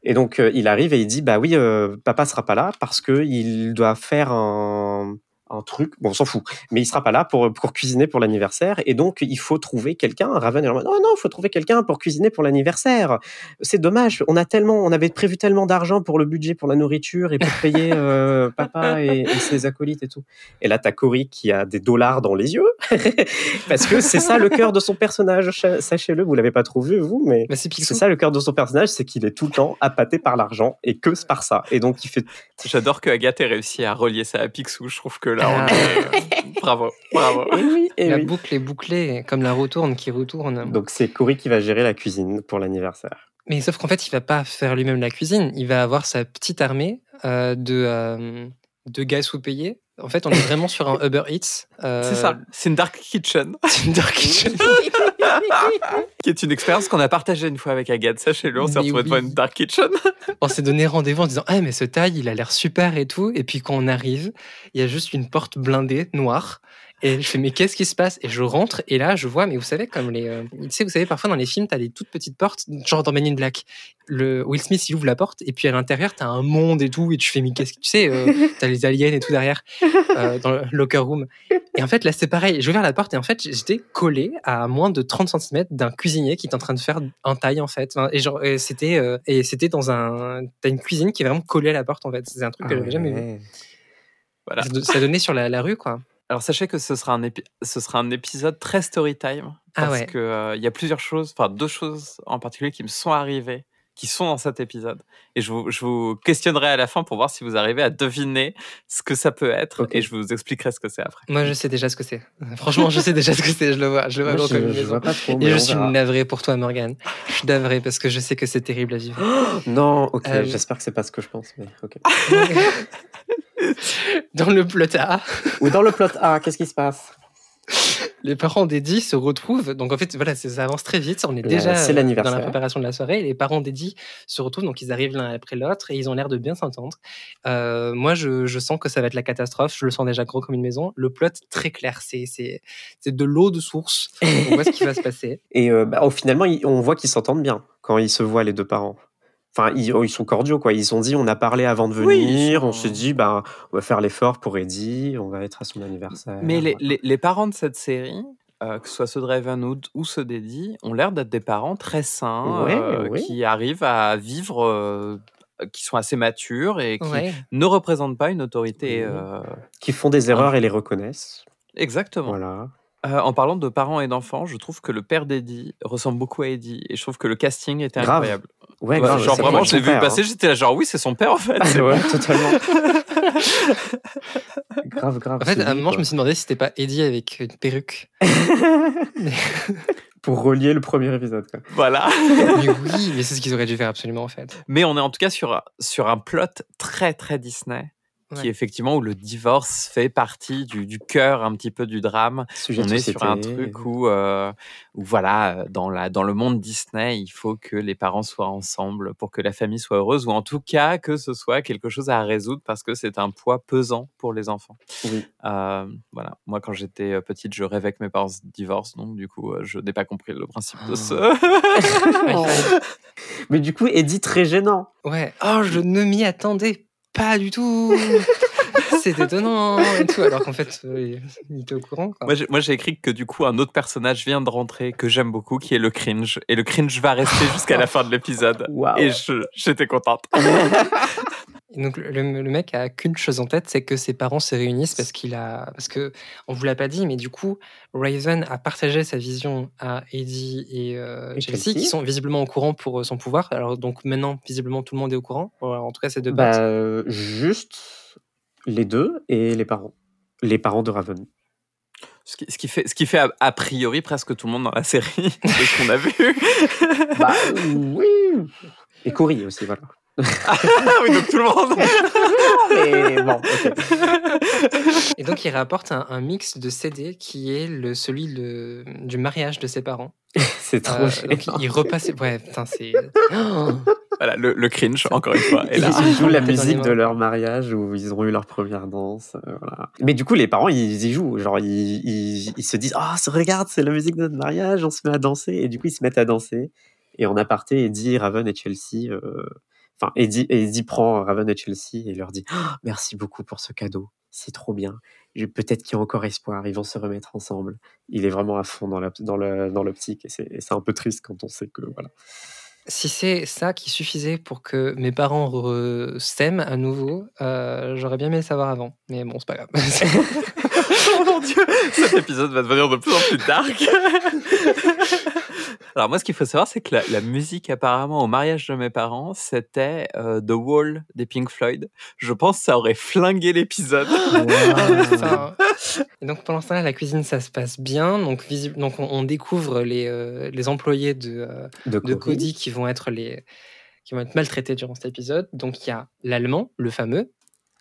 Et donc, euh, il arrive et il dit Bah oui, euh, papa sera pas là parce que il doit faire un, un truc. Bon, on s'en fout. Mais il sera pas là pour, pour cuisiner pour l'anniversaire. Et donc, il faut trouver quelqu'un. Raven est en mode Non, non, il faut trouver quelqu'un pour cuisiner pour l'anniversaire. C'est dommage. On a tellement, on avait prévu tellement d'argent pour le budget, pour la nourriture et pour payer euh, papa et, et ses acolytes et tout. Et là, t'as Cory qui a des dollars dans les yeux. parce que c'est ça le cœur de son personnage. Sachez-le, vous l'avez pas trop vu, vous, mais.
Bah. C'est
ça le cœur de son personnage, c'est qu'il est tout le temps appâté par l'argent et que par ça. Et donc il fait.
J'adore que Agathe ait réussi à relier ça à Picsou. Je trouve que là, on
Ah.
est... bravo, bravo.
Et oui, et
La
oui.
boucle est bouclée, comme la retourne qui retourne.
Donc c'est Cory qui va gérer la cuisine pour l'anniversaire.
Mais sauf qu'en fait, il va pas faire lui-même la cuisine. Il va avoir sa petite armée euh, de, euh, de gars sous-payés. En fait, on est vraiment sur un Uber Eats. euh,
C'est ça. C'est une dark kitchen,
C'est une dark kitchen.
qui est une expérience qu'on a partagée une fois avec Agathe. Sachez-le, on s'est
Mais
retrouvé devant une dark kitchen.
on s'est donné rendez-vous en disant Ah, mais ce taille, il a l'air super et tout. Et puis quand on arrive, il y a juste une porte blindée, noire. Et je fais, mais qu'est-ce qui se passe? Et je rentre, et là, je vois, mais vous savez, comme les. euh, tu sais, vous savez, parfois dans les films, t'as des toutes petites portes, genre dans Men in Black. Le Will Smith, il ouvre la porte, et puis à l'intérieur, t'as un monde et tout, et tu fais, mais qu'est-ce que tu sais, euh, t'as les aliens et tout derrière, euh, dans le locker room. Et en fait, là, c'est pareil. J'ai ouvert la porte, et en fait, j'étais collé à moins de 30 cm d'un cuisinier qui est en train de faire un taille, en fait. Et genre, c'était, euh, et c'était dans un. T'as une cuisine qui est vraiment collée à la porte, en fait. C'est un truc que j'avais jamais vu.
Voilà.
Ça, ça donnait sur la, la rue, quoi.
Alors sachez que ce sera un, épi- ce sera un épisode très story time
Ah
parce
ouais.
que euh, il y a plusieurs choses, enfin deux choses en particulier qui me sont arrivées, qui sont dans cet épisode. Et je vous, je vous questionnerai à la fin pour voir si vous arrivez à deviner ce que ça peut être et je vous expliquerai ce que c'est après.
Moi, je sais déjà ce que c'est. Franchement, je sais déjà ce que c'est. Je le vois. Je le vois
Moi, je,
une
je vois pas trop.
Et je suis
verra.
navré pour toi, Morgane. Je suis navré parce que je sais que c'est terrible à vivre.
Non, ok,
Euh,
j'espère que c'est pas ce que je pense. Mais ok.
Dans le plot A,
Ou dans le plot A, qu'est-ce qui se passe?
les parents d'Eddie se retrouvent. Donc en fait, voilà, ça avance très vite. On est
Ouais,
déjà
c'est
euh, dans la préparation de la soirée. Les parents d'Eddie se retrouvent, donc ils arrivent l'un après l'autre et ils ont l'air de bien s'entendre. Euh, moi, je, je sens que ça va être la catastrophe. Je le sens déjà gros comme une maison. Le plot très clair, c'est c'est c'est de l'eau de source. On voit ce qui va se passer.
Et euh, bah, oh, finalement, on voit qu'ils s'entendent bien quand ils se voient les deux parents. Enfin, ils, oh, ils sont cordiaux, quoi. Ils ont dit, on a parlé avant de venir,
sont-
on s'est dit, bah, on va faire l'effort pour Eddie, on va être à son anniversaire.
Mais les, les, les parents de cette série, euh, que ce soit ceux de Ravenwood ou ceux d'Eddie, ont l'air d'être des parents très sains,
Ouais,
euh,
oui.
qui arrivent à vivre, euh, qui sont assez matures et qui
Ouais.
ne représentent pas une autorité.
Qui font des erreurs et les reconnaissent.
Exactement.
Voilà.
Euh, en parlant de parents et d'enfants, je trouve que le père d'Eddie ressemble beaucoup à Eddie et je trouve que le casting était
Grave.
incroyable.
Ouais,
genre vraiment, je l'ai vu
père,
passer, j'étais là genre oui, c'est son père en fait.
hein. Ouais, totalement. grave, grave.
En fait, à un moment, je me suis demandé si c'était pas Eddie avec une perruque.
Pour relier le premier épisode, quoi.
voilà.
mais oui, mais c'est ce qu'ils auraient dû faire absolument en fait.
Mais on est en tout cas sur, sur un plot très très Disney. Qui
Ouais.
effectivement où le divorce fait partie du, du cœur un petit peu du drame.
Sujet
on est sur un truc où, euh, où voilà, dans, la, dans le monde Disney, il faut que les parents soient ensemble pour que la famille soit heureuse, ou en tout cas que ce soit quelque chose à résoudre parce que c'est un poids pesant pour les enfants.
Oui.
Euh, voilà, moi quand j'étais euh, petite, je rêvais que mes parents se divorcent, donc du coup, je n'ai pas compris le principe de ce.
Mais du coup, Eddie, très gênant.
Ouais. Oh, je ne m'y attendais pas du tout. C'est étonnant et tout. Alors qu'en fait, euh, il était au courant. Quoi.
Moi, j'ai- écrit que du coup, un autre personnage vient de rentrer que j'aime beaucoup, qui est le cringe. Et le cringe va rester jusqu'à la fin de l'épisode. Et je- j'étais contente.
Donc le, le mec a qu'une chose en tête, c'est que ses parents se réunissent parce qu'il a, parce que on vous l'a pas dit, mais du coup Raven a partagé sa vision à Eddie et, euh,
Et
Chelsea,
Chelsea.
qui sont visiblement au courant pour euh, son pouvoir. Alors donc maintenant visiblement tout le monde est au courant. En tout cas c'est deux
Bah, euh, juste les deux et les parents. Les parents de Raven.
Ce qui, ce qui fait, ce qui fait a, a priori presque tout le monde dans la série, de ce qu'on a vu.
Bah, oui. Et Cory aussi, voilà.
Ah oui, donc tout le monde.
Mais bon, ok.
Et donc il rapporte un, un mix de CD qui est le celui le- du mariage de ses parents.
C'est trop
Euh, donc il repasse. Ouais, putain c'est. Oh
Voilà, le, le cringe, encore une fois. Et
Ils
là,
Ah,
jouent la musique de leur mariage où ils ont eu leur première danse. euh, voilà. Mais du coup, les parents, ils y jouent. Genre, ils, ils, ils se disent Ah, ce regarde, c'est la musique de notre mariage, on se met à danser. Et du coup, ils se mettent à danser. Et en aparté, Eddie, Raven et Chelsea. euh, Enfin, Eddie, Eddie prend Raven et Chelsea et leur dit Ah, Merci beaucoup pour ce cadeau. C'est trop bien. Peut-être qu'il y a encore espoir. Ils vont se remettre ensemble. Il est vraiment à fond dans la- dans le- dans l'optique. et c'est un peu triste quand on sait que. Voilà.
Si c'est ça qui suffisait pour que mes parents re- s'aiment à nouveau, euh, j'aurais bien aimé le savoir avant. Mais bon, c'est pas grave.
oh mon dieu, cet épisode va devenir de plus en plus dark. Alors moi, ce qu'il faut savoir, c'est que la, la musique apparemment au mariage de mes parents, c'était euh, The Wall des Pink Floyd. Je pense que ça aurait flingué l'épisode.
Et donc pendant ce temps-là, la cuisine, ça se passe bien. Donc, visible, donc on, on découvre les, euh, les employés de, euh,
De.
Cody qui vont être les qui vont être maltraités durant cet épisode. Donc il y a l'allemand, le fameux.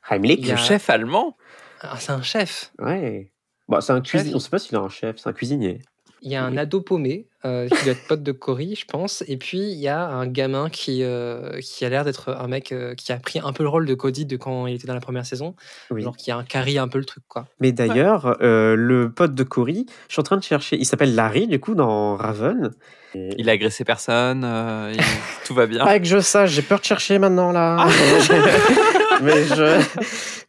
Heimlich.
A-
Le chef allemand
Ah, c'est un chef.
Ouais. Bon, c'est un cuisinier. On sait pas s'il a un chef. C'est un cuisinier.
Il y a un ado paumé euh, qui doit être pote de Cory, je pense. Et puis, il y a un gamin qui, euh, qui a l'air d'être un mec euh, qui a pris un peu le rôle de Cody de quand il était dans la première saison.
Oui.
Genre qui a un carry un peu le truc, quoi.
Mais d'ailleurs, euh, le pote de Cory, je suis en train de chercher, il s'appelle Larry, du coup, dans Raven. Et-
Il a agressé personne, euh, il- tout va bien.
Pas que je sache, j'ai peur de chercher maintenant, là. Mais je...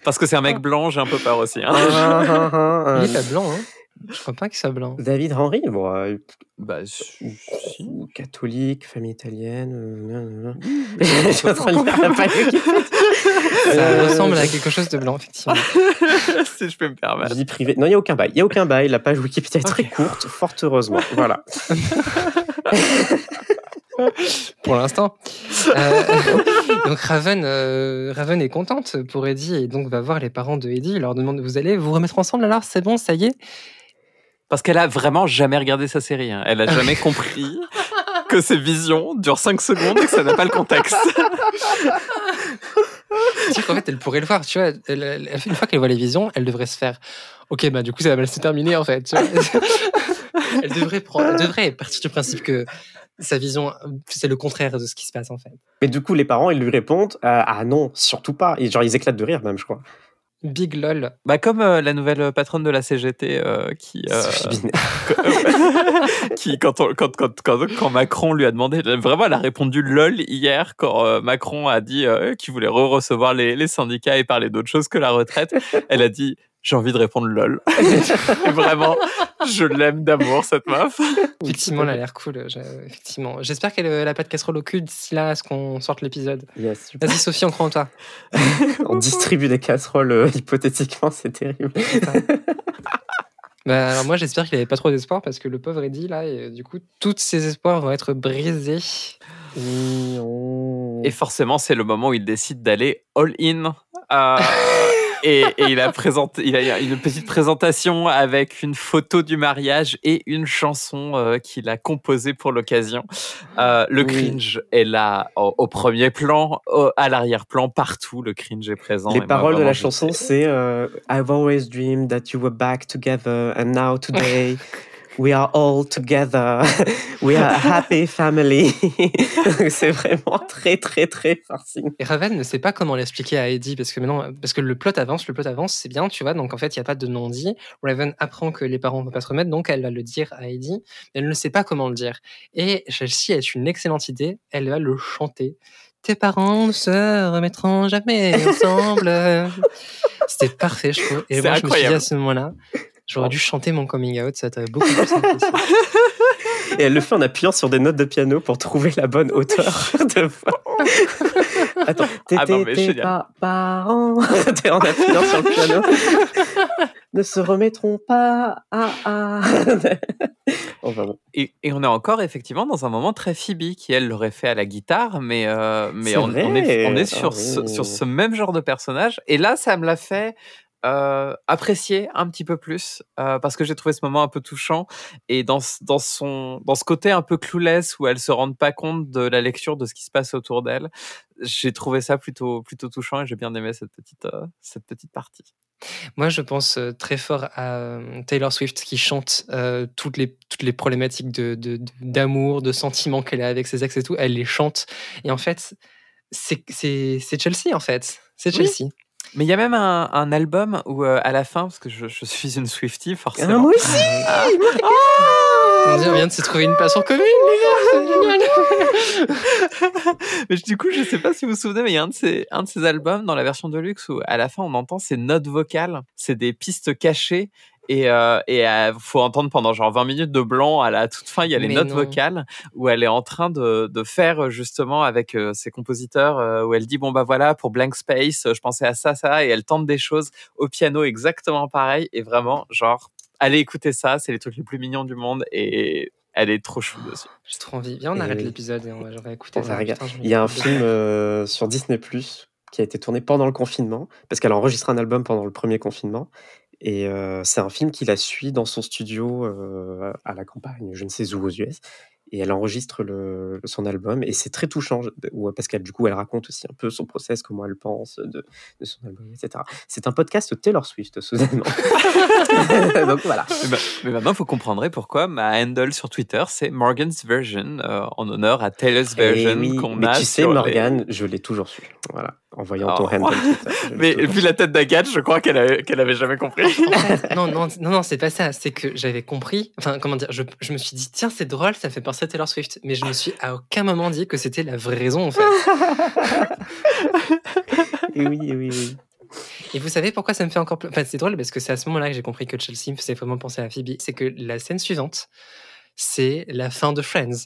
Parce que c'est un mec blanc, j'ai un peu peur aussi. hein.
Ah, ah, ah,
Il est pas blanc, hein. Je crois pas qu'il soit blanc.
David Henry, bon, euh,
Bah, si.
ou catholique, famille italienne. euh. Je suis en train de lire la page Wikipédia.
Ça
Euh,
ressemble à quelque chose de blanc, effectivement.
si je peux me permettre.
Vie privée. Non, il n'y a aucun bail. Il n'y a aucun bail. La page Wikipédia est très
Ok.
courte, fort heureusement. Voilà.
pour l'instant. Euh, donc Raven, euh, Raven est contente pour Eddie et donc va voir les parents de Eddie. Il leur demande Vous allez vous remettre ensemble alors? C'est bon, ça y est?
Parce qu'elle a vraiment jamais regardé sa série. hein. Elle a jamais compris que ses visions durent 5 secondes et que ça n'a pas le contexte.
C'est qu'en fait, elle pourrait le voir. Tu vois, elle- elle- une fois qu'elle voit les visions, elle devrait se faire Ok, bah du coup, ça va mal se terminer en fait. tu vois. elle, devrait prendre, elle devrait partir du principe que sa vision, c'est le contraire de ce qui se passe en fait.
Mais du coup, les parents, ils lui répondent euh, Ah non, surtout pas. Et genre, ils éclatent de rire, même, je crois.
Big lol.
Bah, comme euh, la nouvelle patronne de la CGT euh, qui, euh,
Sophie Binet.
qui quand, on- quand, quand, quand, quand Macron lui a demandé, vraiment, elle a répondu lol hier quand euh, Macron a dit euh, qu'il voulait re-recevoir les, les syndicats et parler d'autre chose que la retraite. Elle a dit j'ai envie de répondre lol. Vraiment, je l'aime d'amour cette meuf.
Effectivement, elle a l'air cool. je- Effectivement. J'espère qu'elle n'a pas de casserole au cul d'ici là à ce qu'on sorte l'épisode.
Yes.
Vas-y, Sophie, on croit en toi.
On distribue des casseroles, euh, hypothétiquement, c'est terrible.
Bah, alors moi, j'espère qu'il avait pas trop d'espoir parce que le pauvre Eddie, là, et, euh, du coup, tous ses espoirs vont être brisés.
Et forcément, c'est le moment où il décide d'aller all-in. Euh, et, et il a présenté, il a une petite présentation avec une photo du mariage et une chanson euh, qu'il a composée pour l'occasion. Euh, le
Oui.
cringe est là au, au premier plan, au- à l'arrière-plan, partout. Le cringe est présent.
Les paroles de la chanson, c'est euh, I've always dreamed that you were back together, and now today we are all together. We are a happy family. c'est vraiment très, très, très forcing.
Et Raven ne sait pas comment l'expliquer à Eddie parce que maintenant, parce que le plot avance, le plot avance, c'est bien, tu vois. Donc en fait, il n'y a pas de non-dit. Raven apprend que les parents ne vont pas se remettre, donc elle va le dire à Eddie, mais elle ne sait pas comment le dire. Et celle-ci est une excellente idée. Elle va le chanter. Tes parents ne se remettront jamais ensemble. C'était parfait, je trouve. Et
C'est
moi, je me suis dit
incroyable.
à ce moment-là, j'aurais dû chanter mon coming out, ça aurait été beaucoup plus.
Et elle le fait en appuyant sur des notes de piano pour trouver la bonne hauteur de voix. Attends, t'es
Ah non,
t'es-
mais
tes
génial.
pa- parents, t'es en appuyant sur le piano, ne se remettront pas à... à... enfin bon.
Et, et on est encore effectivement dans un moment très Phoebe qui elle l'aurait fait à la guitare, mais euh, mais on, on est
vrai.
on est
Ah
sur ce,
oui.
sur ce même genre de personnage. Et là, ça me l'a fait euh, apprécier un petit peu plus euh, parce que j'ai trouvé ce moment un peu touchant et dans ce- dans son dans ce côté un peu clueless où elle se rend pas compte de la lecture de ce qui se passe autour d'elle. J'ai trouvé ça plutôt plutôt touchant et j'ai bien aimé cette petite euh, cette petite partie.
Moi, je pense très fort à Taylor Swift qui chante euh, toutes, les, toutes les problématiques de, de- de- d'amour, de, sentiments qu'elle a avec ses ex et tout. Elle les chante. Et en fait, c'est, Chelsea, en fait. C'est
Oui. Mais il y a même un, un album où euh, à la fin parce que je, je suis une Swiftie
Ah,
forcément.
moi aussi
Ah.
On dit, on vient de se trouver une passion commune, les gars, c'est génial.
mais du coup, je sais pas si vous vous souvenez, mais il y a un de ces, un de ces albums dans la version de luxe où à la fin on entend ces notes vocales, c'est des pistes cachées. Et, euh, et euh, faut entendre pendant genre 20 minutes de blanc à la toute fin, il y a les
Mais
notes
non.
vocales où elle est en train de, de faire euh, justement avec euh, ses compositeurs euh, où elle dit bon bah voilà pour Blank Space, je pensais à ça ça et elle tente des choses au piano exactement pareil et vraiment genre allez écouter ça, c'est les trucs les plus mignons du monde et elle est trop chou dessus.
J'ai trop envie. Viens, on
Et
arrête
oui.
l'épisode et on va,
On
ça.
va.
Putain,
Il y a un film euh, sur Disney Plus qui a été tourné pendant le confinement, parce qu'elle a enregistré un album pendant le premier confinement. Et euh, c'est un film qui la suit dans son studio euh, à la campagne, je ne sais où aux US. et elle enregistre le, son album et c'est très touchant parce qu'elle du coup elle raconte aussi un peu son process, comment elle pense de, de son album, etc. C'est un podcast Taylor Swift soudainement. Donc voilà.
Mais, ma- mais maintenant, vous comprendrez pourquoi ma handle sur Twitter, c'est Morgan's Version, euh, en honneur à Taylor's Version
oui,
qu'on
mais
a
tu sais
les-
Morgane, je l'ai toujours su. Voilà, en voyant ton
Oh.
handle je l'ai
Mais vu la tête d'Agathe, je crois qu'elle avait, qu'elle avait jamais compris.
En fait, non, non, non, non, c'est pas ça. C'est que j'avais compris. Enfin, comment dire je, je me suis dit, tiens, c'est drôle, ça me fait penser à Taylor Swift. Mais je me suis à aucun moment dit que c'était la vraie raison, en fait.
Et oui, et oui, oui.
Et vous savez pourquoi ça me fait encore plus. Enfin, c'est drôle parce que c'est à ce moment-là que j'ai compris que Chelsea me faisait vraiment penser à Phoebe. C'est que la scène suivante, c'est la fin de Friends.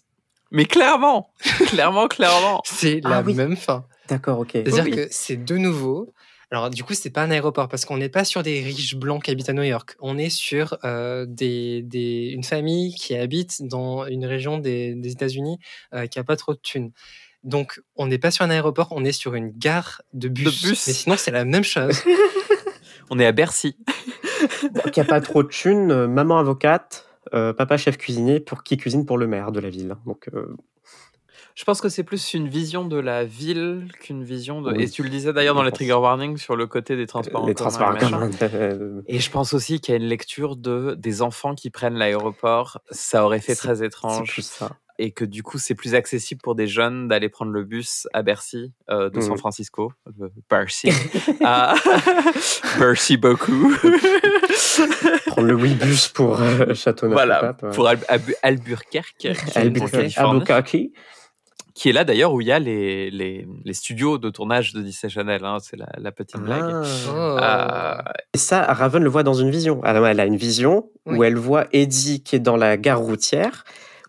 Mais clairement, clairement, clairement.
C'est
Ah
la
oui.
même fin.
D'accord, ok.
C'est-à-dire
Oui.
que c'est de nouveau. Alors, du coup, c'est pas un aéroport parce qu'on n'est pas sur des riches blancs qui habitent à New York. On est sur euh, des, des- une famille qui habite dans une région des, des États-Unis euh, qui a pas trop de thunes. Donc, on n'est pas sur un aéroport, on est sur une gare de bus.
De bus.
Mais sinon, c'est la même chose.
On est à Bercy.
Donc, il n'y a pas trop de thunes, euh, maman avocate, euh, papa chef cuisinier pour qui cuisine pour le maire de la ville. Donc, euh,
Je pense que c'est plus une vision de la ville qu'une vision de.
Oui.
Et tu le disais d'ailleurs dans les trigger warnings sur le côté des transports en
les transports en
machin.
commun. euh,
Et je pense aussi qu'il y a une lecture de des enfants qui prennent l'aéroport. Ça aurait fait très
C'est
étrange.
plus ça.
Et que du coup, c'est plus accessible pour des jeunes d'aller prendre le bus à Bercy, euh, de San
Mhm.
Francisco. euh, Bercy. Ah, Bercy beaucoup.
Prendre le Webus pour euh, Châteauneuf.
voilà, pour Al- Albu- Albuquerque.
Albuquerque.
Qui est là d'ailleurs où il y a les, les, les studios de tournage de Disney Channel. hein, c'est la, la petite blague.
Ah.
Euh,
Et ça, Raven le voit dans une vision. Alors, elle a une vision où elle voit Eddie qui est dans la gare routière,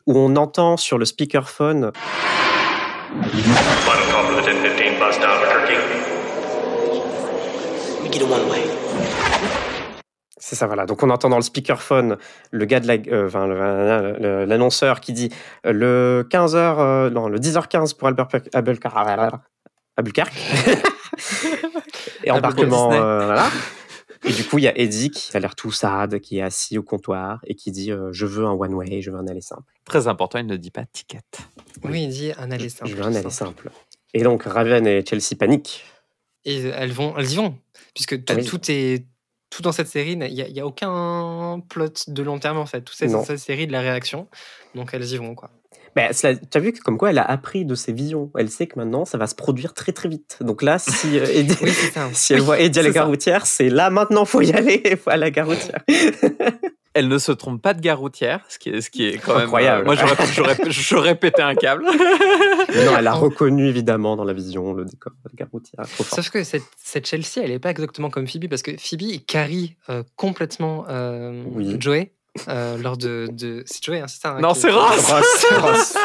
où on entend sur le speakerphone
Final call for the 1015 bus to Albuquerque.
We get a one way.
C'est ça, voilà. Donc on entend dans le speakerphone le gars de la, euh, enfin, le- l'annonceur qui dit euh, le 15h, euh, non, le 10h15 pour Albuquerque. Albuquerque. Albuquerque. Et embarquement, euh, voilà. Et du coup, il y a Eddie qui a l'air tout sad, qui est assis au comptoir et qui dit euh, Je veux un one way, je veux un aller simple.
très important, il ne dit pas ticket.
Oui, il dit un aller simple.
je veux un aller simple. Et donc Raven et Chelsea paniquent.
Et elles vont, elles y vont, puisque tout,
Ah oui.
tout est tout dans cette série. Il n'y a, aucun plot de long terme en fait. Tout ça, c'est cette série de la réaction. Donc elles y vont quoi.
Cela- tu as vu que comme quoi elle a appris de ses visions. Elle sait que maintenant ça va se produire très très vite. Donc là, si, euh, Eddie-
Oui, c'est ça.
si elle voit Eddie à la gare routière, c'est là maintenant, faut y aller, faut aller à la gare routière.
Elle ne se trompe pas de gare routière, ce qui est, ce qui est quand même.
Incroyable.
euh, moi, j'aurais, j'aurais, j'aurais pété un câble.
Mais non, elle a reconnu évidemment dans la vision le décor de la gare routière.
Sauf que cette, cette Chelsea, elle n'est pas exactement comme Phoebe, parce que Phoebe carry euh, complètement euh,
Oui.
Joey euh, lors de, de... C'est Joey, hein, c'est ça hein,
Non,
qui-
c'est Ross.
Ross, Ross.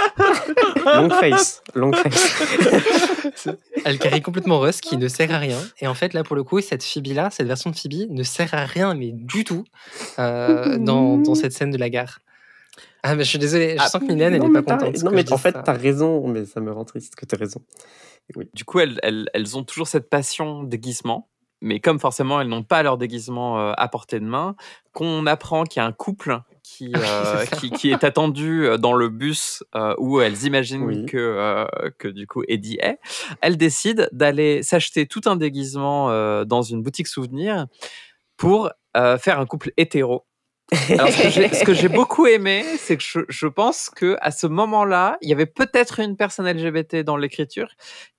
Long face, long face.
Elle carry complètement Russ, qui ne sert à rien. Et en fait, là, pour le coup, cette Phoebe-là, cette version de Phoebe, ne sert à rien, mais du tout, euh, dans, dans cette scène de la gare. Ah, mais je suis désolée, je
Ah,
sens que Mylène, elle n'est pas contente.
Non, mais en fait, t'as raison, mais ça me rend triste que t'aies raison.
Du coup, elles, elles, elles ont toujours cette passion déguisement. Mais comme forcément, elles n'ont pas leur déguisement euh, à portée de main, qu'on apprend qu'il y a un couple qui, euh, qui, qui est attendu euh, dans le bus euh, où elles imaginent
Oui.
que, euh, que du coup Eddie est, elles décident d'aller s'acheter tout un déguisement dans une boutique souvenir pour faire un couple hétéro. Alors, ce que j'ai- beaucoup aimé, c'est que je, je pense que à ce moment-là, il y avait peut-être une personne LGBT dans l'écriture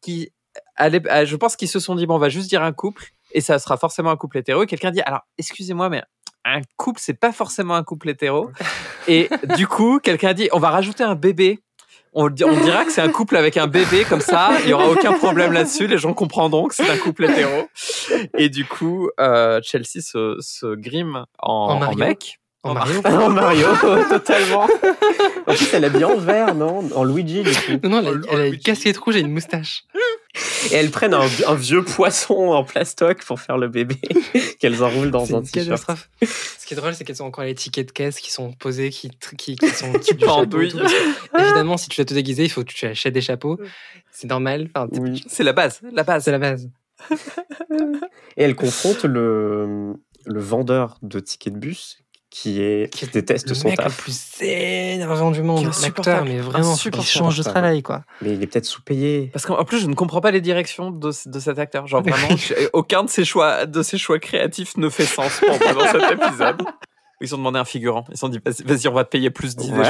qui allait, je pense qu'ils se sont dit bon, on va juste dire un couple et ça sera forcément un couple hétéro. Et quelqu'un dit alors, excusez-moi, mais un couple, c'est pas forcément un couple hétéro. Et du coup, quelqu'un dit on va rajouter un bébé. On, di- on dira que c'est un couple avec un bébé, comme ça, il y aura aucun problème là-dessus. Les gens comprendront que c'est un couple hétéro. Et du coup, euh, Chelsea se, se grime en,
En
en
Mario.
mec.
En Mario
non, Mario, totalement. En plus, elle est bien en vert, non? En Luigi, du coup.
Non, non, elle, a- elle a une casquette rouge et une moustache.
Et elles prennent un, un vieux poisson en plastoc pour faire le bébé, qu'elles enroulent dans
C'est
un
une
t-shirt.
catastrophe. Ce qui est drôle, c'est qu'elles ont encore les tickets de caisse qui sont posés, qui, qui, qui sont
pendouillent.
que, Évidemment, si tu dois te déguiser, il faut que tu achètes des chapeaux. C'est normal. Enfin, t'es-
Oui.
C'est la base, la base.
C'est la base.
Et elle confronte le, le vendeur de tickets de bus qui est qui déteste
le
son
mec le
taf.
plus énervant du monde, l'acteur, mais vraiment,
Insupportable.
change de travail, quoi.
Mais il est peut-être sous-payé.
Parce qu'en en plus, je ne comprends pas les directions de, de cet acteur. Genre vraiment, aucun de ses choix, de ses choix créatifs ne fait sens pour moi dans cet épisode. Ils ont demandé un figurant. Ils se sont dit, vas-y, on va te payer plus, dis
Ouais.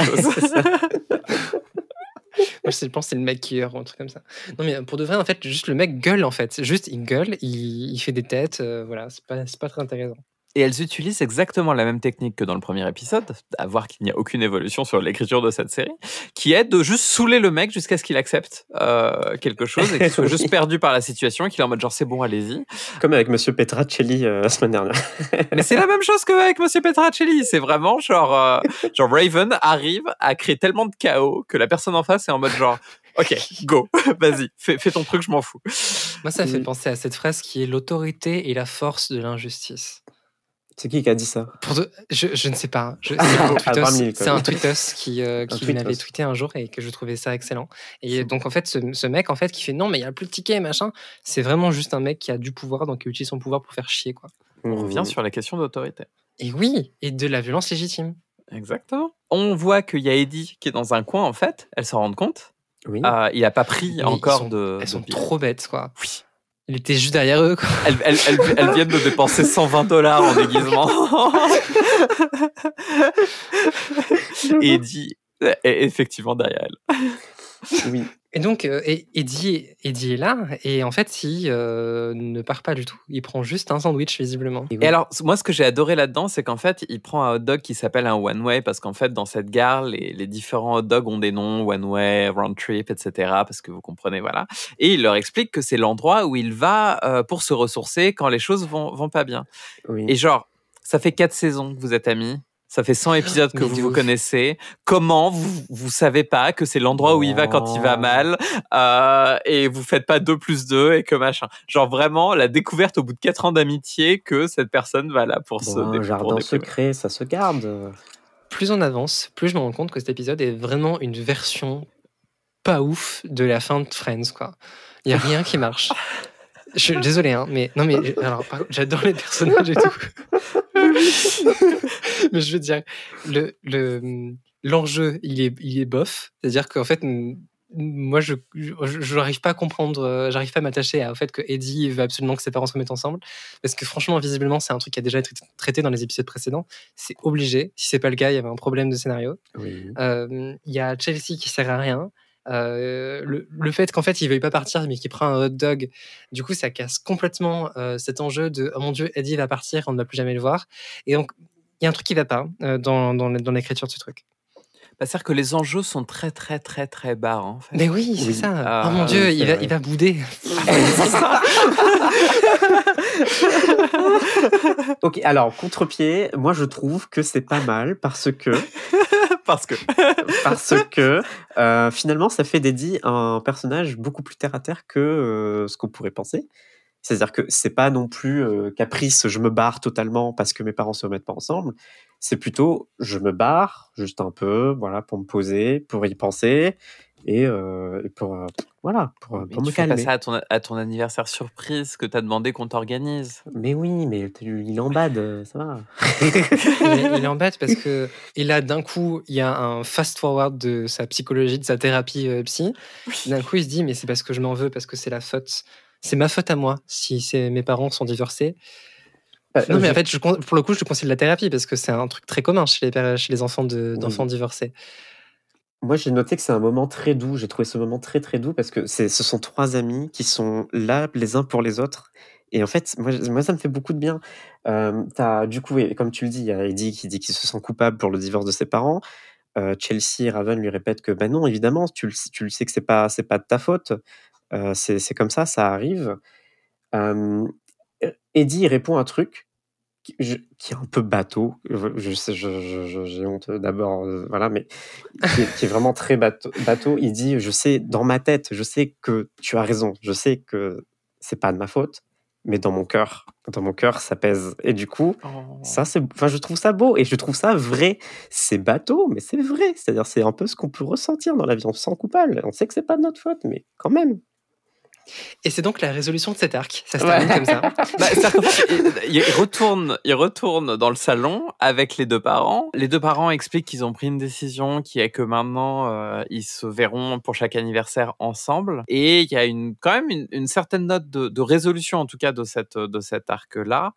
Moi, je pense que c'est le mec qui heure ou un truc comme ça. Non, mais pour de vrai, en fait, juste le mec gueule, en fait. Juste, il gueule, il, il fait des têtes, euh, voilà, c'est pas, c'est pas très intéressant.
Et elles utilisent exactement la même technique que dans le premier épisode, à voir qu'il n'y a aucune évolution sur l'écriture de cette série, qui est de juste saouler le mec jusqu'à ce qu'il accepte euh, quelque chose et qu'il soit
Oui.
juste perdu par la situation et qu'il est en mode genre c'est bon, allez-y.
Comme avec Monsieur Petracelli euh, la semaine dernière.
Mais c'est la même chose qu'avec Monsieur Petracelli. C'est vraiment genre, euh, genre Raven arrive à créer tellement de chaos que la personne en face est en mode genre, ok, go, vas-y, fais, fais ton truc, je m'en fous.
Moi, ça fait
Oui.
penser à cette phrase qui est l'autorité et la force de l'injustice.
C'est qui qui a dit ça
Pour de- je, je ne sais pas. Je-
Ah,
C'est un tweetos, qui, euh, qui m'avait tweeté un jour et que je trouvais ça excellent. Et donc, en fait, ce, ce mec, en fait, qui fait non, mais il y a plus de tickets, machin, c'est vraiment juste un mec qui a du pouvoir, donc qui utilise son pouvoir pour faire chier, quoi.
On
Mmh.
revient sur la question d'autorité.
Et oui, et de la violence légitime.
Exactement. On voit qu'il y a Eddie qui est dans un coin en fait. Elle s'en rend compte.
Oui.
Euh, il a pas pris
Mais
encore
sont-
de.
Elles
de
sont trop bêtes, quoi.
Oui.
Il était juste derrière eux, quoi.
Elles, elles, elles, elles viennent de dépenser 120 dollars en déguisement. Et Eddie est effectivement derrière elle.
Oui.
Et donc, euh, Eddie, Eddie est là, et en fait, il euh, ne part pas du tout. Il prend juste un sandwich, visiblement.
Et
Et alors, moi, ce que j'ai adoré là-dedans, c'est qu'en fait, il prend un hot dog qui s'appelle un one way parce qu'en fait, dans cette gare, les, les différents hot dogs ont des noms, one way, round trip, etc. Parce que vous comprenez, voilà. Et il leur explique que c'est l'endroit où il va euh, pour se ressourcer quand les choses vont, vont pas bien.
oui.
Et genre, ça fait quatre saisons que vous êtes amis. Ça fait 100 épisodes que
Mais
vous vous connaissez. Comment vous vous savez pas que c'est l'endroit où il va quand il va mal euh, et vous faites pas 2 plus 2 et que machin. Genre vraiment la découverte au bout de 4 ans d'amitié que cette personne va là pour se
Bon,
dé-
un
pour
jardin
déprimer.
secret, ça se garde.
Plus on avance, plus je me rends compte que cet épisode est vraiment une version pas ouf de la fin de Friends, quoi. Il y a rien qui marche. Je suis désolé, hein, mais non, mais alors, j'adore les personnages et tout. mais je veux dire, le le l'enjeu, il est il est bof. C'est-à-dire qu'en fait, moi, je n'arrive pas à comprendre, euh, j'arrive pas à m'attacher au fait que Eddie veut absolument que ses parents se remettent ensemble, parce que franchement, visiblement, c'est un truc qui a déjà été traité dans les épisodes précédents. C'est obligé. Si c'est pas le cas, il y avait un problème de scénario.
Oui.
Euh, Il y a Chelsea qui sert à rien. Euh, le, fait qu'en fait il veuille pas partir mais qu'il prend un hot dog, du coup ça casse complètement euh, cet enjeu de oh mon dieu Eddie va partir, on ne va plus jamais le voir. Et donc il y a un truc qui va pas euh, dans, dans l'écriture de ce truc.
Bah, C'est-à-dire que les enjeux sont très très très très bas en fait.
Mais oui, c'est
Oui.
ça.
Ah,
oh mon dieu, il va, il va bouder.
Ok, alors contre-pied, moi je trouve que c'est pas mal parce que
Parce que
parce que euh, finalement ça fait d'Eddie un personnage beaucoup plus terre à terre que euh, ce qu'on pourrait penser. C'est-à-dire que c'est pas non plus euh, caprice, je me barre totalement parce que mes parents se remettent pas ensemble. C'est plutôt je me barre juste un peu, voilà, pour me poser, pour y penser et, euh, et pour euh, voilà, pour, pour me
tu fais pas
calmer.
ça à ton, à ton anniversaire surprise que t'as demandé qu'on t'organise.
Mais oui, mais tu- il en bad, euh, ça va.
il, est, il bête parce que et là d'un coup il y a un fast forward de sa psychologie, de sa thérapie euh, psy. D'un coup il se dit mais c'est parce que je m'en veux, parce que c'est la faute. C'est ma faute à moi si c'est mes parents sont divorcés.
Euh,
Non mais en fait je pour le coup je conseille la thérapie parce que c'est un truc très commun chez les pères- chez les enfants de-
Oui.
d'enfants divorcés.
Moi, j'ai noté que c'est un moment très doux. J'ai trouvé ce moment très très doux parce que ce sont trois amis qui sont là les uns pour les autres. Et en fait, moi, moi ça me fait beaucoup de bien. Euh, du coup, comme tu le dis, il y a Eddie qui dit qu'il se sent coupable pour le divorce de ses parents. Euh, Chelsea et Raven lui répètent que, ben non, évidemment, tu le, tu le sais que c'est pas, pas de ta faute. Euh, c'est, c'est comme ça, ça arrive. Euh, Eddie répond un truc qui, je- qui est un peu bateau. Je, sais, j'ai honte d'abord, euh, voilà, mais qui est, qui est vraiment très bateau, bateau. Il dit Je sais, dans ma tête, je sais que tu as raison. Je sais que c'est pas de ma faute, mais dans mon cœur, dans mon cœur, ça pèse. Et du coup, ça, c'est, enfin, je trouve ça beau et je trouve ça vrai. C'est bateau, mais c'est vrai. C'est-à-dire, c'est un peu ce qu'on peut ressentir dans la vie. On se sent coupable. On sait que c'est pas de notre faute, mais quand même.
Et c'est donc la résolution de cet arc. Ça se
Ouais.
termine comme ça.
Bah, il, il retourne, il retourne dans le salon avec les deux parents. Les deux parents expliquent qu'ils ont pris une décision qui est que maintenant euh, ils se verront pour chaque anniversaire ensemble. Et il y a une, quand même une, une certaine note de, de résolution en tout cas de cette de cet arc-là.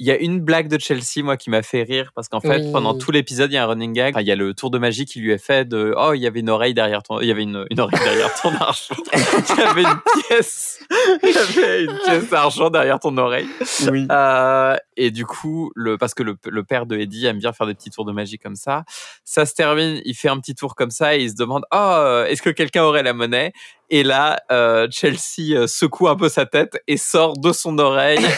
Il y a une blague de Chelsea, moi, qui m'a fait rire parce qu'en fait,
Oui.
pendant tout l'épisode, il y a un running gag. Enfin, il y a le tour de magie qui lui est fait de oh, il y avait une oreille derrière ton, il y avait une, une oreille derrière ton argent. il y avait une pièce, il y avait une pièce d'argent derrière ton oreille.
Oui.
Euh, et du coup, le, parce que le, le père de Eddie aime bien faire des petits tours de magie comme ça, ça se termine, il fait un petit tour comme ça et il se demande Oh, est-ce que quelqu'un aurait la monnaie? Et là, euh, Chelsea euh, secoue un peu sa tête et sort de son oreille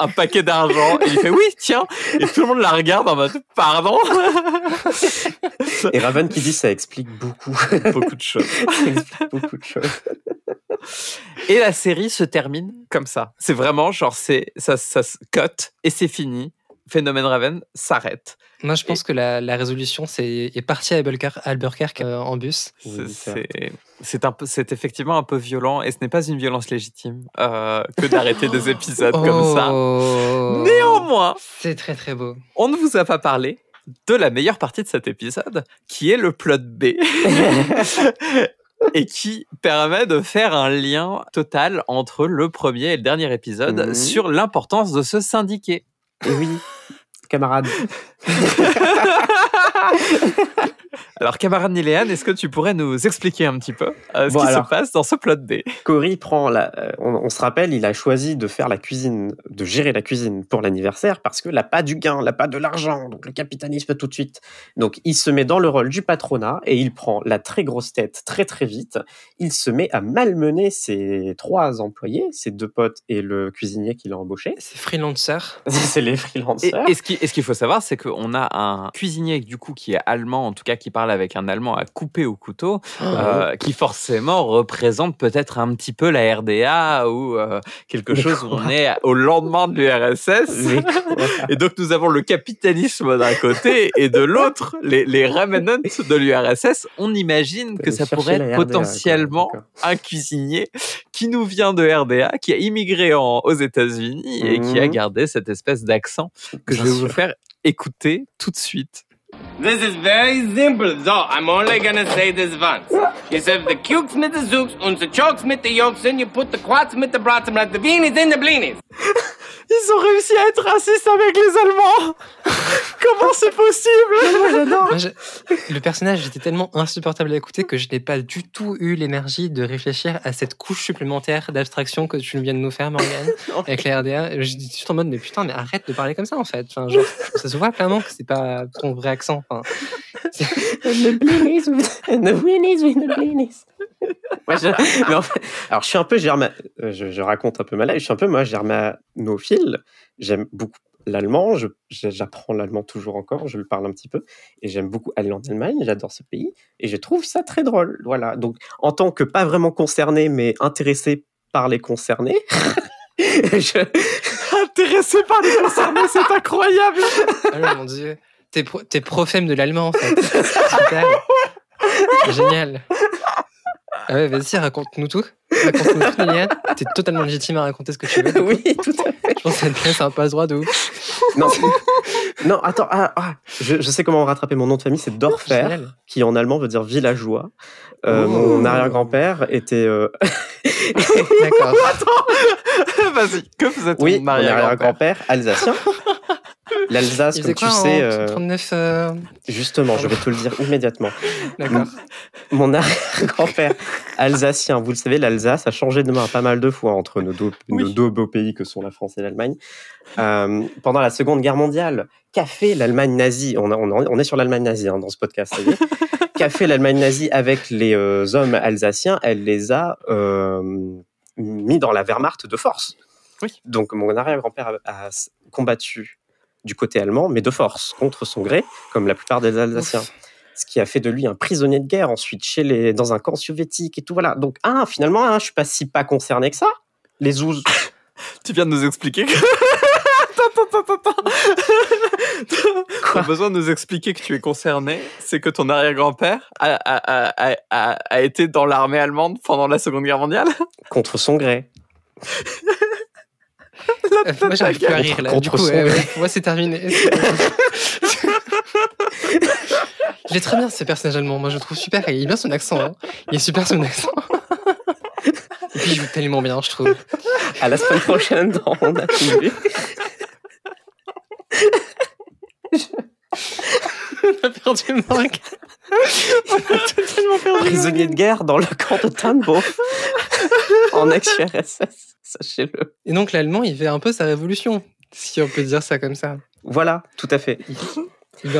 un paquet d'argent. Et il fait Oui, tiens Et tout le monde la regarde en mode Pardon
Et Raven qui dit ça explique beaucoup.
Beaucoup de choses.
ça explique beaucoup de choses.
Et la série se termine comme ça. C'est vraiment genre, c'est ça, ça se cut et c'est fini. Phénomène Raven s'arrête.
Moi, je pense que la, la résolution c'est, est partie à Albuquerque, Albuquerque, euh, en bus.
C'est- effectivement un peu violent et ce n'est pas une violence légitime euh, que d'arrêter des épisodes comme ça.
Oh.
Néanmoins,
C'est très très beau.
on ne vous a pas parlé de la meilleure partie de cet épisode, qui est le plot B. et qui permet de faire un lien total entre le premier et le dernier épisode sur l'importance de se syndiquer.
Et oui, camarade.
Alors, camarade Niléane, est-ce que tu pourrais nous expliquer un petit peu euh, ce
Bon,
qui
alors.
se passe dans ce plot B?
Cory prend la. euh, on, on se rappelle, il a choisi de faire la cuisine, de gérer la cuisine pour l'anniversaire parce que n'a pas du gain, n'a pas de l'argent, donc le capitalisme tout de suite. Donc il se met dans le rôle du patronat et il prend la très grosse tête très très vite. Il se met à malmener ses trois employés, ses deux potes et le cuisinier qu'il a embauché.
C'est freelancer.
C'est les
Et,
freelancers.
et ce qui- et ce qu'il faut savoir, c'est qu'on a un cuisinier du coup qui est allemand, en tout cas qui parle avec un allemand à couper au couteau, euh, qui forcément représente peut-être un petit peu la RDA ou euh, quelque chose où on est au lendemain de l'URSS. Et donc nous avons le capitalisme d'un côté et de l'autre les, les remnants de l'URSS. On imagine que ça pourrait être
RDA,
potentiellement un cuisinier qui nous vient de RDA, qui a immigré en- aux États-Unis et qui a
Mhm.
gardé cette espèce d'accent que je vais vous faire écouter tout de suite.
This is very simple, so I'm only gonna say this once. You serve the cukes mit the zooks und the chokes mit the yolks, and you put the quats mit the brats and like the beanies in the bleanies.
Ils ont réussi à être racistes avec les Allemands Comment c'est possible?
Moi, je- Le personnage était tellement insupportable à écouter que je n'ai pas du tout eu l'énergie de réfléchir à cette couche supplémentaire d'abstraction que tu viens de nous faire, Morgane, avec les RDA. Je dis juste en mode, mais putain, mais arrête de parler comme ça en fait. Enfin, genre, ça se voit clairement que c'est pas ton vrai accent. Enfin,
The blinis with the the blinis. Moi, je- mais en fait- alors, je suis un peu germa... euh, je, je raconte un peu ma life. Je suis un peu moi germanophile. J'aime beaucoup l'allemand. J'apprends l'allemand toujours encore. Je le parle un petit peu. Et j'aime beaucoup aller en Allemagne. J'adore ce pays. Et je trouve ça très drôle. Voilà. Donc, en tant que pas vraiment concerné, mais intéressé par les concernés, je...
Intéressé par les concernés, c'est incroyable
oh mon dieu. T'es pro t'es prophème de l'allemand en fait. Génial. Ah ouais, vas-y, raconte-nous tout. Raconte-nous tout, Liliane. T'es totalement légitime à raconter ce que tu veux.
oui, tout à fait.
Je pense que laisse un passe-droit de ouf.
Non, non attends. Ah, ah, je, je sais comment rattraper mon nom de famille. C'est Dorfer.
Génial.
qui en allemand veut dire villageois. Euh,
Oh.
Mon arrière-grand-père était. euh,
D'accord.
Vas-y, que faisait ton
oui, mon
arrière-grand-père
arrière-grand-père alsacien. L'Alsace, comme tu sais, euh,
39 euh,
justement, je vais te le dire immédiatement.
D'accord.
Mon arrière-grand-père alsacien, vous le savez, l'Alsace a changé de main pas mal de fois entre nos deux,
Oui.
nos deux beaux pays que sont la France et l'Allemagne. Euh, pendant la Seconde Guerre mondiale, qu'a fait l'Allemagne nazie? On, a- on, en- on est sur l'Allemagne nazie hein, dans ce podcast. Qu'a fait l'Allemagne nazie avec les euh, hommes alsaciens? Elle les a mis dans la Wehrmacht de force.
Oui.
Donc mon arrière-grand-père a, combattu du côté allemand, mais de force, contre son gré, comme la plupart des Alsaciens.
Ouf.
Ce qui a fait de lui un prisonnier de guerre ensuite chez les, dans un camp soviétique et tout voilà. Donc ah finalement ah, je suis pas si pas concerné que ça. Les zouz.
Tu viens de nous expliquer que... pas besoin de nous expliquer que tu es concerné, c'est que ton arrière-grand-père a- a- a été dans l'armée allemande pendant la Seconde Guerre mondiale?
Contre son gré.
Euh, Moi, j'arrive plus à rire là. Du coup,
son
ouais,
gré.
ouais, pour moi, c'est terminé. Il est très bien ce personnage allemand. Moi, je le trouve super. Il est bien son accent. hein. Il est super son accent. Et puis, il joue tellement bien, je trouve.
À la semaine prochaine dans On a.
On a perdu Marc. On a totalement perdu
Prisonnier de guerre dans le camp de Tannenbaum. en ex-URSS, sachez-le.
Et donc, l'allemand, il fait un peu sa révolution. Si on peut dire ça comme ça.
Voilà, tout à fait.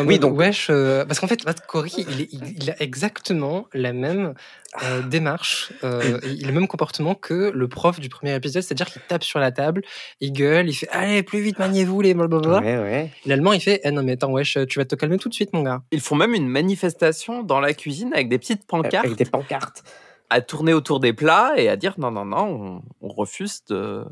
Oui, donc-
wesh, euh, parce qu'en fait, Matt Corey, il, est- il- il a exactement la même euh, démarche, euh, et il a le même comportement que le prof du premier épisode, c'est-à-dire qu'il tape sur la table, il gueule, il fait allez plus vite, maniez-vous les blablabla.
Ouais, ouais.
L'allemand, il fait eh non mais attends wesh, tu vas te calmer tout de suite mon gars.
Ils font même une manifestation dans la cuisine avec des petites pancartes
Avec des pancartes.
À tourner autour des plats et à dire non, non, non, on, refuse de.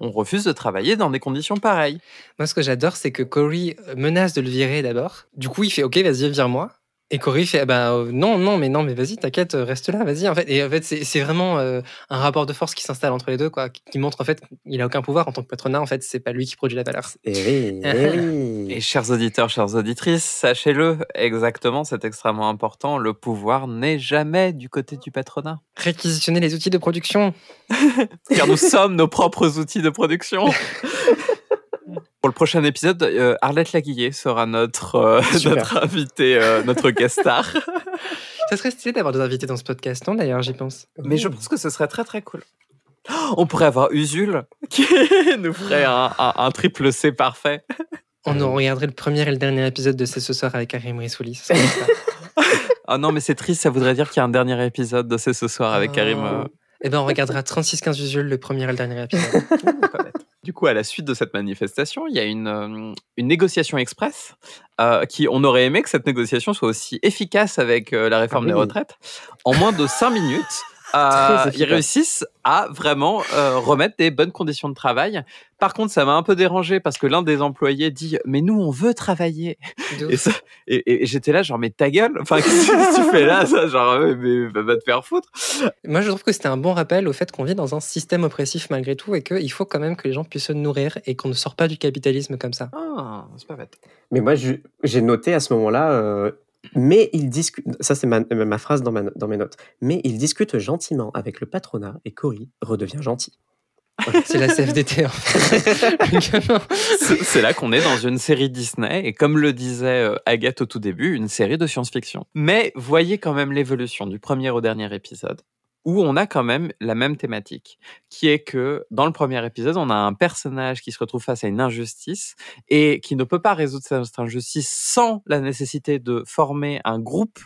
On refuse de travailler dans des conditions pareilles.
Moi, ce que j'adore, c'est que Corey menace de le virer d'abord. Du coup, il fait ok, vas-y, vire-moi. Et Corey fait ah bah euh, non, non, mais non, mais vas-y, t'inquiète, euh, reste là, vas-y. En fait, et en fait, c'est c'est vraiment euh, un rapport de force qui s'installe entre les deux, quoi, qui montre en fait qu'il a aucun pouvoir en tant que patronat. En fait, c'est pas lui qui produit la valeur.
Et oui, eh oui.
Et chers auditeurs, chères auditrices, sachez-le, exactement, c'est extrêmement important, le pouvoir n'est jamais du côté du patronat.
Réquisitionner les outils de production.
Car nous sommes nos propres outils de production. Pour le prochain épisode, euh, Arlette Laguillet sera notre, euh, notre invitée, euh, notre guest star.
Ça serait stylé d'avoir des invités dans ce podcast, non D'ailleurs, j'y pense.
Mais je pense que ce serait très très cool. Oh, On pourrait avoir Usul qui nous ferait un, un- un triple C parfait.
On en regarderait le premier et le dernier épisode de C'est ce soir avec Karim Rissouli.
Ah non, mais c'est triste, ça voudrait dire qu'il y a un dernier épisode de C'est ce soir avec Karim.
Eh ben, on regardera 36-15 Usul, le premier et le dernier épisode.
pas bête. Du coup, à la suite de cette manifestation, il y a une, euh, une négociation express euh, qui, on aurait aimé que cette négociation soit aussi efficace avec euh, la réforme
Ah oui.
des retraites. En moins de cinq minutes, euh, ils réussissent à vraiment euh, remettre des bonnes conditions de travail. Par contre, ça m'a un peu dérangé parce que l'un des employés dit Mais nous, on veut travailler. Et,
ouf.
ça- et- et j'étais là, genre, mais ta gueule Enfin, qu'est-ce que tu fais là ça Genre, mais, mais va va te faire foutre.
Moi, je trouve que c'était un bon rappel au fait qu'on vit dans un système oppressif malgré tout et qu'il faut quand même que les gens puissent se nourrir et qu'on ne sort pas du capitalisme comme ça.
Ah, c'est pas bête.
Mais moi, j'ai noté à ce moment-là, euh, mais ils discutent, ça c'est ma, ma phrase dans, ma, dans mes notes, mais ils discutent gentiment avec le patronat et Cory redevient gentil.
C'est la CFDT. en fait.
C'est là qu'on est dans une série Disney, et comme le disait euh, Agathe au tout début, une série de science-fiction. Mais voyez quand même l'évolution du premier au dernier épisode, où on a quand même la même thématique, qui est que dans le premier épisode, on a un personnage qui se retrouve face à une injustice, et qui ne peut pas résoudre cette injustice sans la nécessité de former un groupe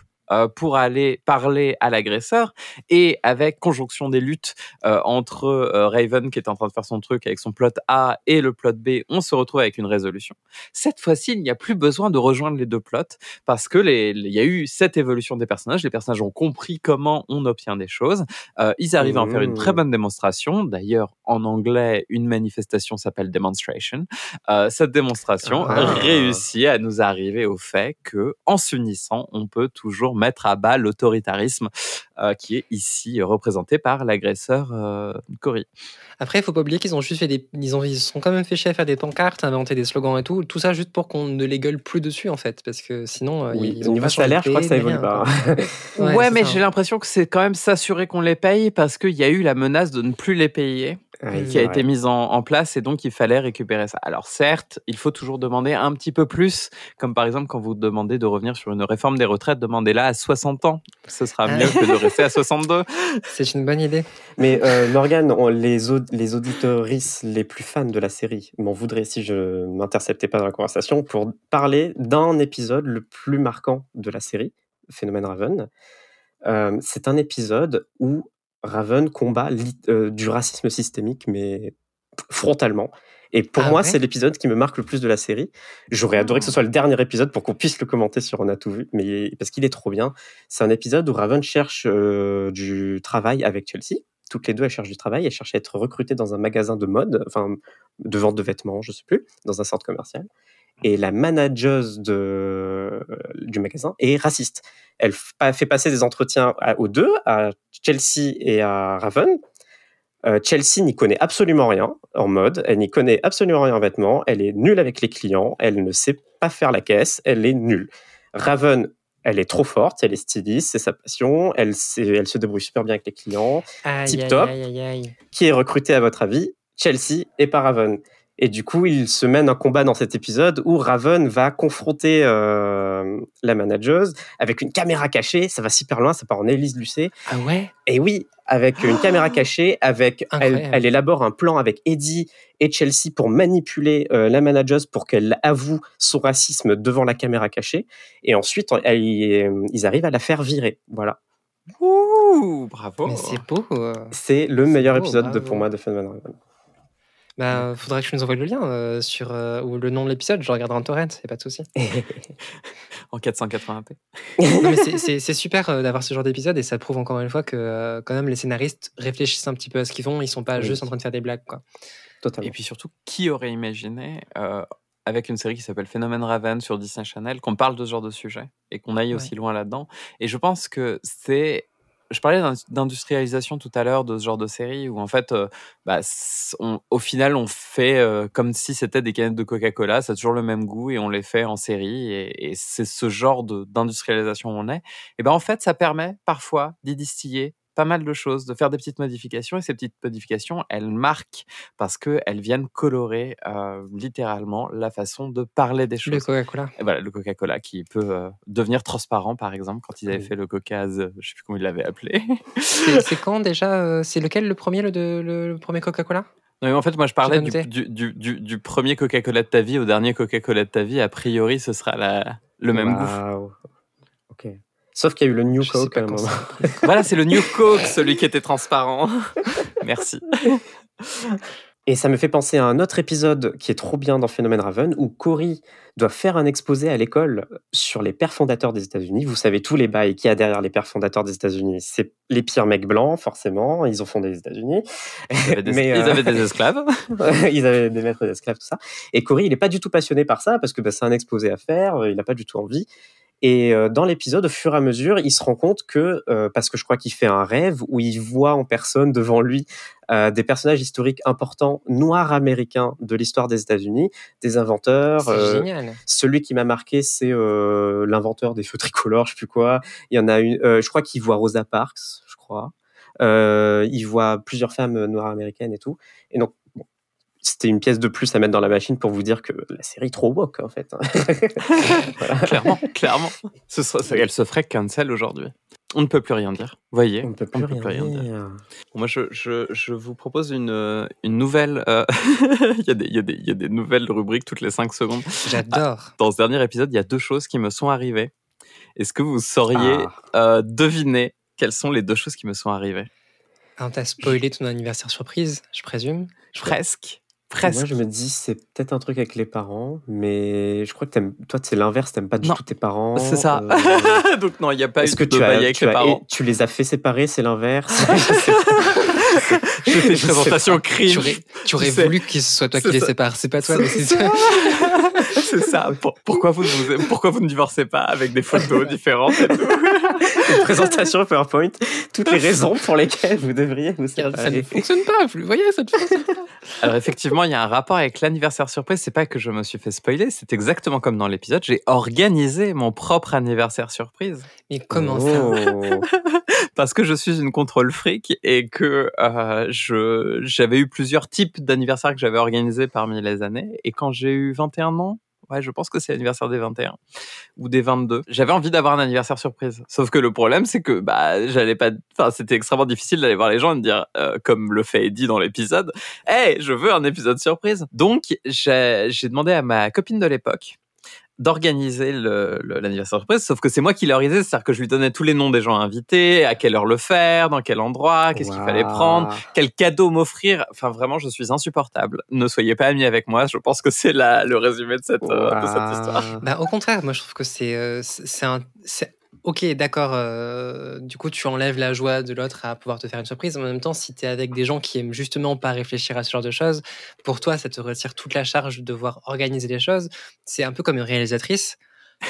pour aller parler à l'agresseur et avec conjonction des luttes euh, entre euh, Raven qui est en train de faire son truc avec son plot A et le plot B, on se retrouve avec une résolution. Cette fois-ci, il n'y a plus besoin de rejoindre les deux plots parce que les, il y a eu cette évolution des personnages. Les personnages ont compris comment on obtient des choses. Euh, ils arrivent à en faire une très
Mmh.
bonne démonstration. D'ailleurs, en anglais, une manifestation s'appelle demonstration. Euh, cette démonstration
Ah.
réussit à nous arriver au fait que, en s'unissant, on peut toujours mettre à bas l'autoritarisme euh, qui est ici représenté par l'agresseur euh, Cory.
Après, il faut pas oublier qu'ils ont juste fait des. Ils, ont, ils sont quand même fait chier à faire des pancartes, à inventer des slogans et tout. Tout ça juste pour qu'on ne les gueule plus dessus, en fait. Parce que sinon. euh,
Oui,
ils
au
ont
niveau
pas
salaire, je crois que ça évolue pas.
Ouais, mais j'ai l'impression que c'est quand même s'assurer qu'on les paye parce qu'il y a eu la menace de ne plus les payer
Oui,
qui a
vrai.
été mise en, en place et donc il fallait récupérer ça. Alors certes, il faut toujours demander un petit peu plus, comme par exemple quand vous demandez de revenir sur une réforme des retraites, demandez-la à 60 ans. Ce sera
Ah.
mieux que de rester à 62.
C'est une bonne idée.
Mais euh, Morgane, on- les, aud- les auditorices les plus fans de la série m'en voudraient si je m'interceptais pas dans la conversation pour parler d'un épisode le plus marquant de la série, Phénomène Raven. Euh, c'est un épisode où Raven combat euh, du racisme systémique, mais frontalement. Et pour
Ah
moi,
ouais
c'est l'épisode qui me marque le plus de la série. J'aurais adoré que ce soit le dernier épisode pour qu'on puisse le commenter sur On a tout vu, mais parce qu'il est trop bien. C'est un épisode où Raven cherche euh, du travail avec Chelsea. Toutes les deux, elles cherchent du travail. Elles cherchent à être recrutées dans un magasin de mode, enfin, de vente de vêtements, je sais plus, dans un centre commercial. et la manageuse de, du magasin est raciste. Elle fait passer des entretiens à- aux deux, à Chelsea et à Raven. Euh, Chelsea n'y connaît absolument rien en mode, elle n'y connaît absolument rien en vêtements, elle est nulle avec les clients, elle ne sait pas faire la caisse, elle est nulle. Raven, elle est trop forte, elle est styliste, c'est sa passion, elle, se débrouille super bien avec les clients.
Aïe,
Tip
aïe,
top.
aïe.
Qui est recruté à votre avis? Chelsea et pas Raven. Et du coup, il se mène un combat dans cet épisode où Raven va confronter euh, la manageuse avec une caméra cachée. Ça va super loin, ça part en Élise Lucet.
Ah ouais?
Et oui, avec une caméra cachée, avec elle,
Incroyable.
elle élabore un plan avec Eddie et Chelsea pour manipuler euh, la manageuse pour qu'elle avoue son racisme devant la caméra cachée. Et ensuite, elle- ils arrivent à la faire virer. Voilà.
Ouh, bravo.
Mais c'est beau. euh.
C'est le meilleur
beau,
épisode de, pour moi de Fun Van Raven.
Bah, faudrait que tu nous envoies le lien euh, sur euh, ou le nom de l'épisode. Je regarderai en torrent, a pas de souci.
En 480p.
Non, mais c'est- c'est c'est super euh, d'avoir ce genre d'épisode et ça prouve encore une fois que quand même les scénaristes réfléchissent un petit peu à ce qu'ils font. Ils sont pas
Oui.
juste en train de faire des blagues quoi.
Totalement.
Et puis surtout, qui aurait imaginé, avec une série qui s'appelle Phénomène Raven sur Disney Channel, qu'on parle de ce genre de sujet et qu'on aille aussi loin là-dedans Et je pense que c'est. Je parlais d'in- d'industrialisation tout à l'heure de ce genre de série où en fait, euh, bah, on- au final, on fait euh, comme si c'était des canettes de Coca-Cola, ça a toujours le même goût et on les fait en série et, c'est ce genre d'industrialisation où on est. Et ben en fait, ça permet parfois d'y distiller pas mal de choses, de faire des petites modifications et ces petites modifications, elles marquent parce qu'elles viennent colorer euh, littéralement la façon de parler des
Le
choses.
Coca-Cola.
Et voilà, le Coca-Cola qui peut euh, devenir transparent, par exemple, quand ils avaient
Oui.
fait le Coca, Z, je sais plus comment ils l'avaient appelé.
C'est quand déjà euh, C'est lequel le premier, le, de- le, le premier Coca-Cola?
Non, mais en fait, moi, je parlais du, du, du, premier Coca-Cola de ta vie au dernier Coca-Cola de ta vie. A priori, ce sera la, le même goût.
Sauf qu'il y a eu le New Coke à un moment.
Voilà, c'est le New Coke, celui qui était transparent. Merci.
Et ça me fait penser à un autre épisode qui est trop bien dans Phénomène Raven, où Cory doit faire un exposé à l'école sur les pères fondateurs des États-Unis. Vous savez tous les bails qu'il y a derrière les pères fondateurs des États-Unis. C'est les pires mecs blancs, forcément. Ils ont fondé les États-Unis.
Ils avaient des, ils
euh,
avaient des esclaves.
ils avaient des maîtres d'esclaves, tout ça. Et Cory, il n'est pas du tout passionné par ça parce que bah, c'est un exposé à faire, euh, il n'a pas du tout envie. Et euh, dans l'épisode, au fur et à mesure, il se rend compte que, euh, parce que je crois qu'il fait un rêve où il voit en personne devant lui euh, des personnages historiques importants noirs américains de l'histoire des États-Unis, des inventeurs.
C'est
euh,
génial.
celui qui m'a marqué, c'est l'inventeur des feux tricolores, je sais plus quoi. Il y en a une, je crois qu'il voit Rosa Parks, je crois. Il voit plusieurs femmes noires américaines et tout. Et donc, c'était une pièce de plus à mettre dans la machine pour vous dire que la série est trop woke, en fait.
clairement, clairement. Ce ça- elle se ferait cancel aujourd'hui. On ne peut plus rien dire. Voyez,
On ne peut plus, rien, dire.
Bon, Moi, je, je, je vous propose une, euh, une nouvelle. euh, il, y a des, il, y a des, il y a des nouvelles rubriques toutes les 5 secondes.
J'adore.
Dans ce dernier épisode, il y a deux choses qui me sont arrivées. Est-ce que vous sauriez
Ah.
euh, deviner quelles sont les deux choses qui me sont arrivées?
Ah, T'as spoilé ton anniversaire surprise, je présume?
Presque.
Moi, je me dis, c'est peut-être un truc avec les parents, mais je crois que t'aimes- toi, c'est l'inverse, t'aimes pas du
Non.
tout tes parents.
C'est ça.
euh,
Donc, non, il n'y a pas eu
Est-ce que
de
tu,
bail
as,
avec
tu,
les
as-
parents.
tu les as fait séparer, c'est l'inverse? Je
fais une présentation crime.
Tu aurais, tu aurais voulu que ce soit toi qui les sépare. C'est pas toi. Mais c'est toi.
C'est ça. Pour- pourquoi, vous ne vous, pourquoi vous ne divorcez pas avec des photos différentes et tout
une présentation PowerPoint, toutes les raisons pour lesquelles vous devriez vous
Ça ne
séparer.
fonctionne pas. Vous voyez, ça ne fonctionne pas.
Alors effectivement, il y a un rapport avec l'anniversaire surprise. C'est pas que je me suis fait spoiler, c'est exactement comme dans l'épisode. J'ai organisé mon propre anniversaire surprise
Mais comment ça
Oh.
parce que je suis une contrôle fric et que euh, je j'avais eu plusieurs types d'anniversaires que j'avais organisés parmi les années. Et quand j'ai eu 21 ans, ouais, je pense que c'est l'anniversaire des 21 ou des 22. J'avais envie d'avoir un anniversaire surprise. Sauf que le problème, c'est que bah j'allais pas. Enfin, c'était extrêmement difficile d'aller voir les gens et de dire, euh, comme le fait Eddie dans l'épisode, hey, je veux un épisode surprise. Donc j'ai j'ai demandé à ma copine de l'époque d'organiser le- le- l'anniversaire surprise, sauf que c'est moi qui l'organisais, c'est-à-dire que je lui donnais tous les noms des gens invités, à quelle heure le faire, dans quel endroit, qu'est-ce qu'il fallait prendre, quel cadeau m'offrir. Enfin, vraiment, je suis insupportable. Ne soyez pas amis avec moi. Je pense que c'est le résumé de cette, euh, de cette histoire.
Bah, au contraire, moi je trouve que c'est euh, c'est c'est un, c'est ok, d'accord, euh, du coup, tu enlèves la joie de l'autre à pouvoir te faire une surprise. En même temps, si tu es avec des gens qui aiment justement pas réfléchir à ce genre de choses, pour toi, ça te retire toute la charge de devoir organiser les choses. C'est un peu comme une réalisatrice.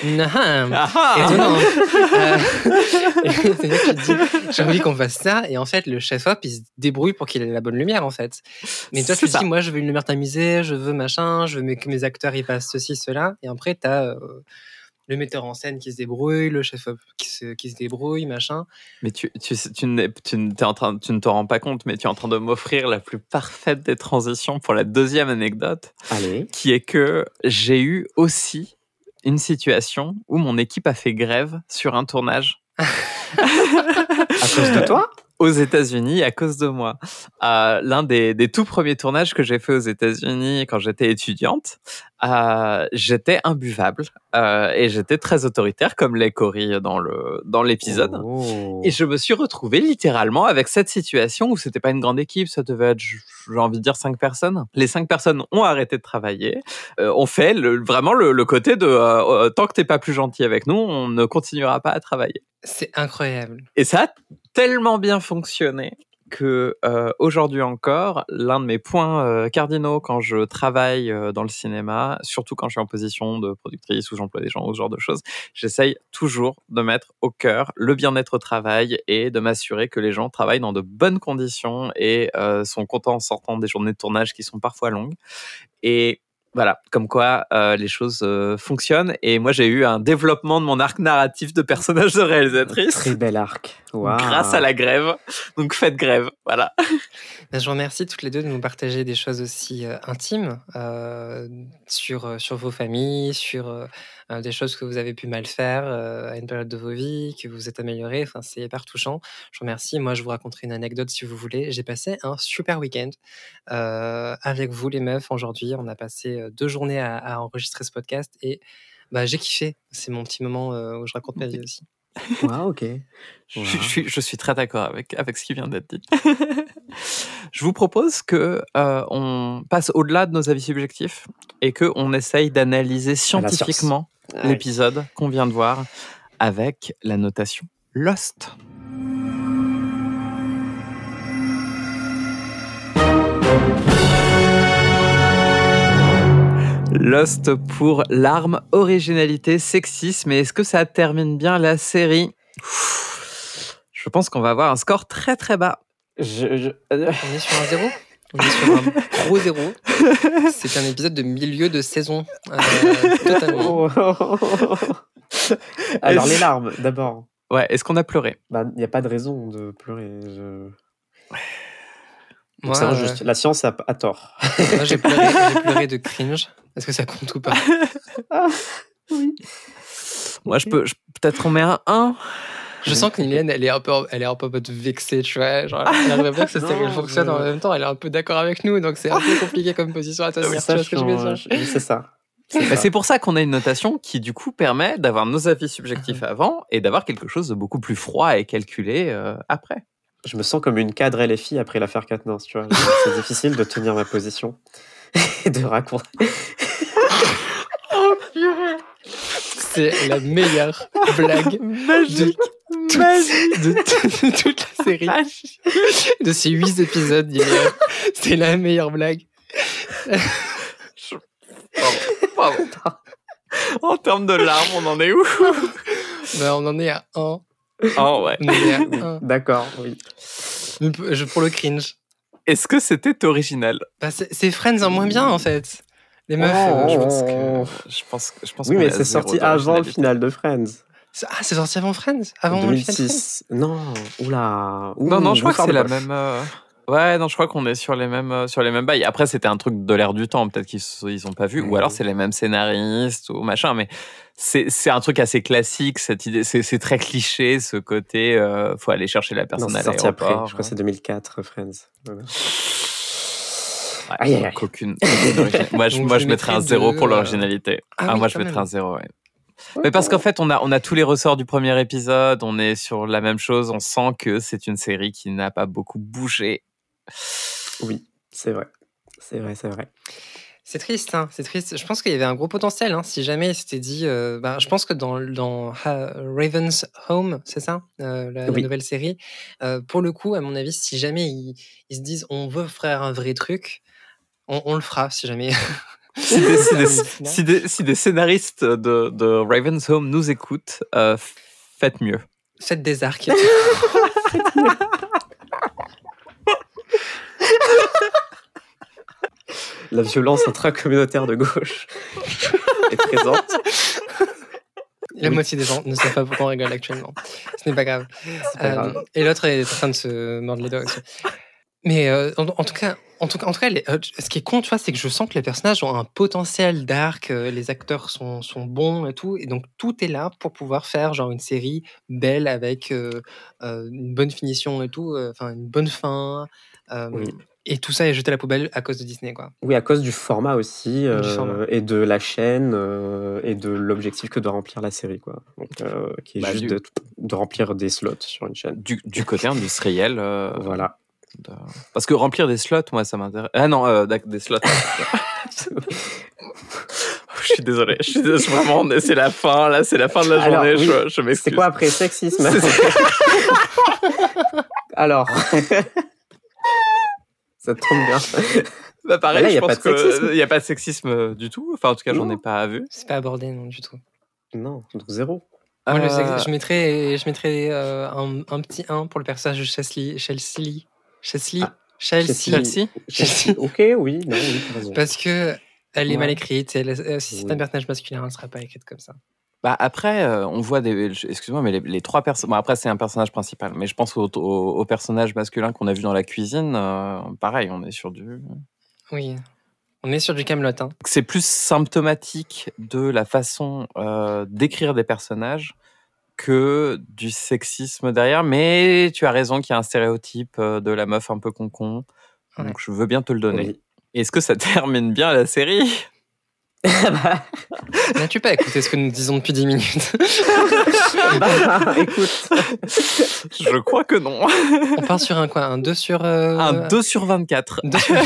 Nahan,
Ah
étonnant. Euh, j'ai envie qu'on fasse ça, et en fait, le chef-op, il se débrouille pour qu'il ait la bonne lumière, en fait. Mais toi, tu te dis, moi, je veux une lumière tamisée, je veux machin, je veux que mes acteurs, ils fassent ceci, cela, et après, t'as euh, le metteur en scène qui se débrouille, le chef-op qui se, qui se débrouille, machin.
Mais tu, tu, tu, en train, tu ne te rends pas compte, mais tu es en train de m'offrir la plus parfaite des transitions pour la deuxième anecdote,
Allez.
qui est que j'ai eu aussi une situation où mon équipe a fait grève sur un tournage
À cause de toi?
aux États-Unis à cause de moi. Euh, L'un des, des tout premiers tournages que j'ai fait aux États-Unis quand j'étais étudiante, euh, j'étais imbuvable euh, et j'étais très autoritaire comme les Cory dans le dans l'épisode.
Oh.
Et je me suis retrouvé littéralement avec cette situation où c'était pas une grande équipe, ça devait être, j'ai envie de dire, cinq personnes. Les cinq personnes ont arrêté de travailler, euh, ont fait le, vraiment le, le côté de tant que t'es pas plus gentil avec nous, on ne continuera pas à travailler.
C'est incroyable.
Et ça a tellement bien fonctionné que euh, aujourd'hui encore, l'un de mes points euh, cardinaux quand je travaille euh, dans le cinéma, surtout quand je suis en position de productrice ou j'emploie des gens ou ce genre de choses, j'essaye toujours de mettre au cœur le bien-être au travail et de m'assurer que les gens travaillent dans de bonnes conditions et euh, sont contents en sortant des journées de tournage qui sont parfois longues. Et voilà, comme quoi euh, les choses euh, fonctionnent. Et moi, j'ai eu un développement de mon arc narratif de personnage de réalisatrice
Très bel arc.
Grâce à la grève. Donc faites grève, voilà.
Ben, Je vous remercie toutes les deux de nous partager des choses aussi euh, intimes euh, sur, euh, sur vos familles, sur euh, des choses que vous avez pu mal faire à une période de vos vies, que vous êtes amélioré. Enfin, c'est hyper touchant. Je vous remercie. Moi, je vous raconterai une anecdote si vous voulez. J'ai passé un super week-end avec vous, les meufs, aujourd'hui. On a passé deux journées à, à enregistrer ce podcast et bah, j'ai kiffé. C'est mon petit moment où je raconte ma vie aussi.
Waouh, ok.
Je,
Wow.
suis- je suis, je suis très d'accord avec, avec ce qui vient d'être dit. je vous propose que euh, on passe au-delà de nos avis subjectifs et que on essaye d'analyser scientifiquement
Ouais.
l'épisode qu'on vient de voir avec la notation Lost. Lost pour l'arme, originalité, sexisme. Et est-ce que ça termine bien la série? Je pense qu'on va avoir un score très très bas.
Je, je-
On est sur un zéro? On est sur un gros zéro. C'est un épisode de milieu de saison. euh, totalement.
Alors, les larmes, d'abord.
Ouais, est-ce qu'on a pleuré?
Il n'y a pas de raison de pleurer. Je...
Moi,
c'est
euh,
injuste. La science a, a tort.
moi, j'ai pleuré, pleuré de cringe. Est-ce que ça compte ou pas?
Moi, je peux, je- peut-être on met un 1.
Je sens que Niliane, elle est un peu, elle est un peu en vexée, tu vois. Genre, elle n'arrive pas que cette série
Non,
elle fonctionne
je-
en même temps. Elle est un peu d'accord avec nous, donc c'est un peu compliqué comme position à tenir.
ça
ce
change. Oui, C'est ça.
Bah, c'est pour ça qu'on a une notation qui, du coup, permet d'avoir nos avis subjectifs avant et d'avoir quelque chose de beaucoup plus froid et calculé euh, après.
Je me sens comme une cadre LFI après l'affaire Katniss, tu vois. C'est difficile de tenir ma position et de raconter.
C'est la meilleure blague de, toute, de, de toute la série. De ces huit épisodes, Niliane. C'est la meilleure blague.
Pardon. en termes de larmes, on en est où?
Bah, on en est à 1.
Oh ouais.
1.
D'accord, oui.
Je- Pour le cringe.
Est-ce que c'était original?
Bah, c'est Friends en moins bien, en fait. Les meufs, euh, je pense que...
Je pense, je pense
Oui, mais c'est sorti avant le final de Friends.
Ah, c'est sorti avant Friends? Avant
en
le final de Friends?
2006. Non, oula.
Non, non, je crois que c'est la même. euh, Ouais, non, je crois qu'on est sur les mêmes euh, sur les mêmes bails. Après, c'était un truc de l'air du temps, peut-être qu'ils ils ont pas vu, ou alors c'est les mêmes scénaristes ou machin. Mais c'est c'est un truc assez classique cette idée. C'est très cliché ce côté. euh, faut aller chercher la
Non,
personne
c'est
à
sorti après.
l'aéroport.
Je crois que c'est 2004, Friends. Voilà.
Ouais,
Aïe, aïe, aïe.
donc aucune- moi, je, moi,
je
mettrais un zéro pour
euh,
l'originalité.
Ah
Ah,
oui,
moi, je mettrais un zéro, ouais. Mais parce qu'en fait, on a, on a tous les ressorts du premier épisode, on est sur la même chose, on sent que c'est une série qui n'a pas beaucoup bougé.
Oui, c'est vrai. C'est vrai, c'est vrai.
C'est triste, hein, c'est triste. Je pense qu'il y avait un gros potentiel. Hein, si jamais il s'était dit, euh, bah, je pense que dans, dans Ha- Raven's Home, c'est ça, euh, la, nouvelle série. euh, pour le coup, à mon avis, si jamais ils, ils se disent, on veut faire un vrai truc, on, on le fera. Si jamais.
Si des, si des-
Final.
si des- si des scénaristes de, de Raven's Home nous écoutent, euh, faites mieux.
Faites des arcs.
La violence intracommunautaire de gauche est présente.
La
Oui.
moitié des gens ne savent pas pourquoi on rigole actuellement. Ce n'est pas grave. Euh,
grave.
et l'autre est en train de se mordre les doigts aussi. Mais euh, en, en tout cas, en tout cas, en tout cas les- euh, ce qui est con, tu vois, c'est que je sens que les personnages ont un potentiel d'arc, euh, les acteurs sont, sont bons et tout, et donc tout est là pour pouvoir faire genre une série belle avec une bonne finition et tout, euh, enfin une bonne fin. euh,
Oui.
Et tout ça est jeté à la poubelle à cause de Disney, quoi.
Oui, à cause du format aussi, euh,
format.
et de la chaîne, euh, et de l'objectif que doit remplir la série, quoi. Donc, euh, qui est
Bah,
juste
du-
de, de remplir des slots sur une chaîne.
Du, du côté industriel. euh,
Voilà.
De- Parce que remplir des slots, moi, ça m'intéresse. Ah non, euh, des slots. je suis désolé. Je suis désolé, vraiment, c'est la fin, là, c'est la fin de la
Alors,
journée.
oui,
je je
C'est
m'excuse.
quoi après sexisme? Alors. Ça tombe bien.
Bah, pareil,
Là, y
je
a pas
pense
de sexisme.
qu'il n'y a pas de sexisme euh, du tout. Enfin, en tout cas, j'en ai pas vu.
C'est pas abordé, non, du tout.
Non, donc zéro.
Moi, le
Euh,
sexe- je mettrais, je mettrais euh, un, un petit 1 pour le personnage de Chesley. Chelsea. Chelsea.
Ah,
Chelsea.
Chelsea
Chelsea.
Ok, oui, non.
Parce que elle est
Ouais.
mal écrite. Elle, euh, si c'est
Oui.
un personnage masculin, elle ne sera pas écrite comme ça.
Bah après, euh, on voit des. Excuse-moi, mais les, les trois personnes. Bon, après, c'est un personnage principal, mais je pense au, au, au personnage masculin qu'on a vu dans la cuisine. euh, pareil, on est sur du.
Oui. On est sur du Camelot. Hein.
C'est plus symptomatique de la façon euh, d'écrire des personnages que du sexisme derrière. Mais tu as raison qu'il y a un stéréotype euh, de la meuf un peu concon.
Ouais.
Donc je veux bien te le donner.
Oui.
Est-ce que ça termine bien la série?
N'as-tu pas écouté ce que nous disons depuis 10 minutes
Bah, écoute,
Je crois que non.
On part sur un quoi? Un 2 sur. euh,
Un 2 sur 24.
deux sur-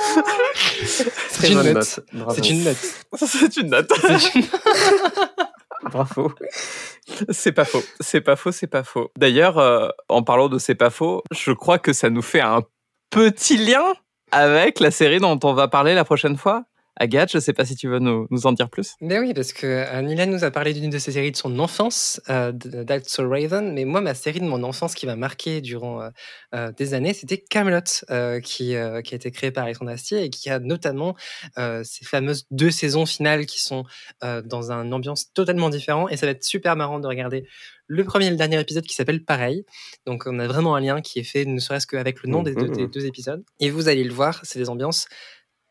C'est une
bonne
note. C'est une note.
C'est une note.
Une-
Bravo.
C'est pas faux, c'est pas faux, c'est pas faux. D'ailleurs, euh, en parlant de c'est pas faux, je crois que ça nous fait un petit lien avec la série dont on va parler la prochaine fois. Agathe, je sais pas si tu veux nous, nous en dire plus.
Ben oui, parce que euh, Nilan nous a parlé d'une de ses séries de son enfance, euh, That's So Raven, mais moi, ma série de mon enfance qui m'a marqué durant euh, euh, des années, c'était Camelot, euh, qui, euh, qui a été créée par Alexandre Astier et qui a notamment euh, ces fameuses deux saisons finales qui sont euh, dans une ambiance totalement différente, et ça va être super marrant de regarder le premier et le dernier épisode qui s'appelle Pareil. Donc, on a vraiment un lien qui est fait, ne serait-ce qu'avec le nom des, deux, des deux épisodes. Et vous allez le voir, c'est des ambiances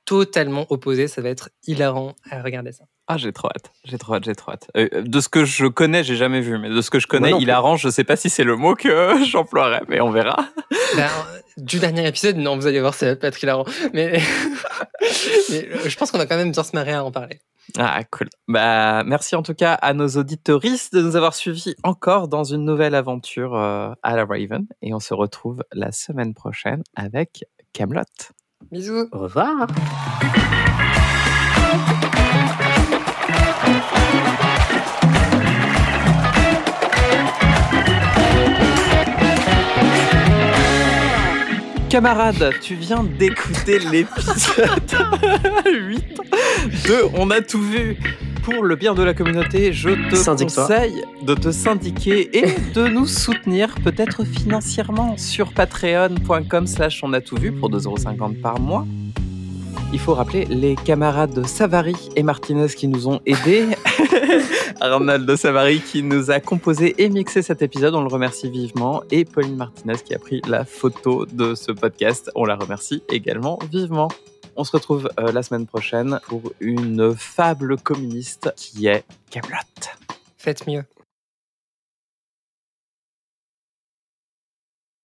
totalement opposées, ça va être hilarant à regarder ça.
Ah, j'ai trop hâte, j'ai trop hâte, j'ai trop hâte. Euh, de ce que je connais, j'ai jamais vu, mais de ce que je connais,
plus.
hilarant, je sais pas si c'est le mot que j'emploierais, mais on verra.
Ben, euh, du dernier épisode, non, vous allez voir, ça va pas être hilarant. Mais, mais, euh, je pense qu'on va quand même bien se marrer à en parler.
Ah, cool. Bah, merci en tout cas à nos auditoristes de nous avoir suivis encore dans une nouvelle aventure euh, à la Raven. Et on se retrouve la semaine prochaine avec Camelot.
Bisous.
Au revoir.
Camarade, tu viens d'écouter l'épisode 8 de On a tout vu. Pour le bien de la communauté, je te
Syndique-toi.
conseille de te syndiquer et de nous soutenir peut-être financièrement sur patreon.com slash on a tout vu pour 2,50€ par mois. Il faut rappeler les camarades Savary et Martinez qui nous ont aidés. Arnold Savary qui nous a composé et mixé cet épisode, on le remercie vivement. Et Pauline Martinez qui a pris la photo de ce podcast, on la remercie également vivement. On se retrouve euh, la semaine prochaine pour une fable communiste qui est Camelot.
Faites mieux.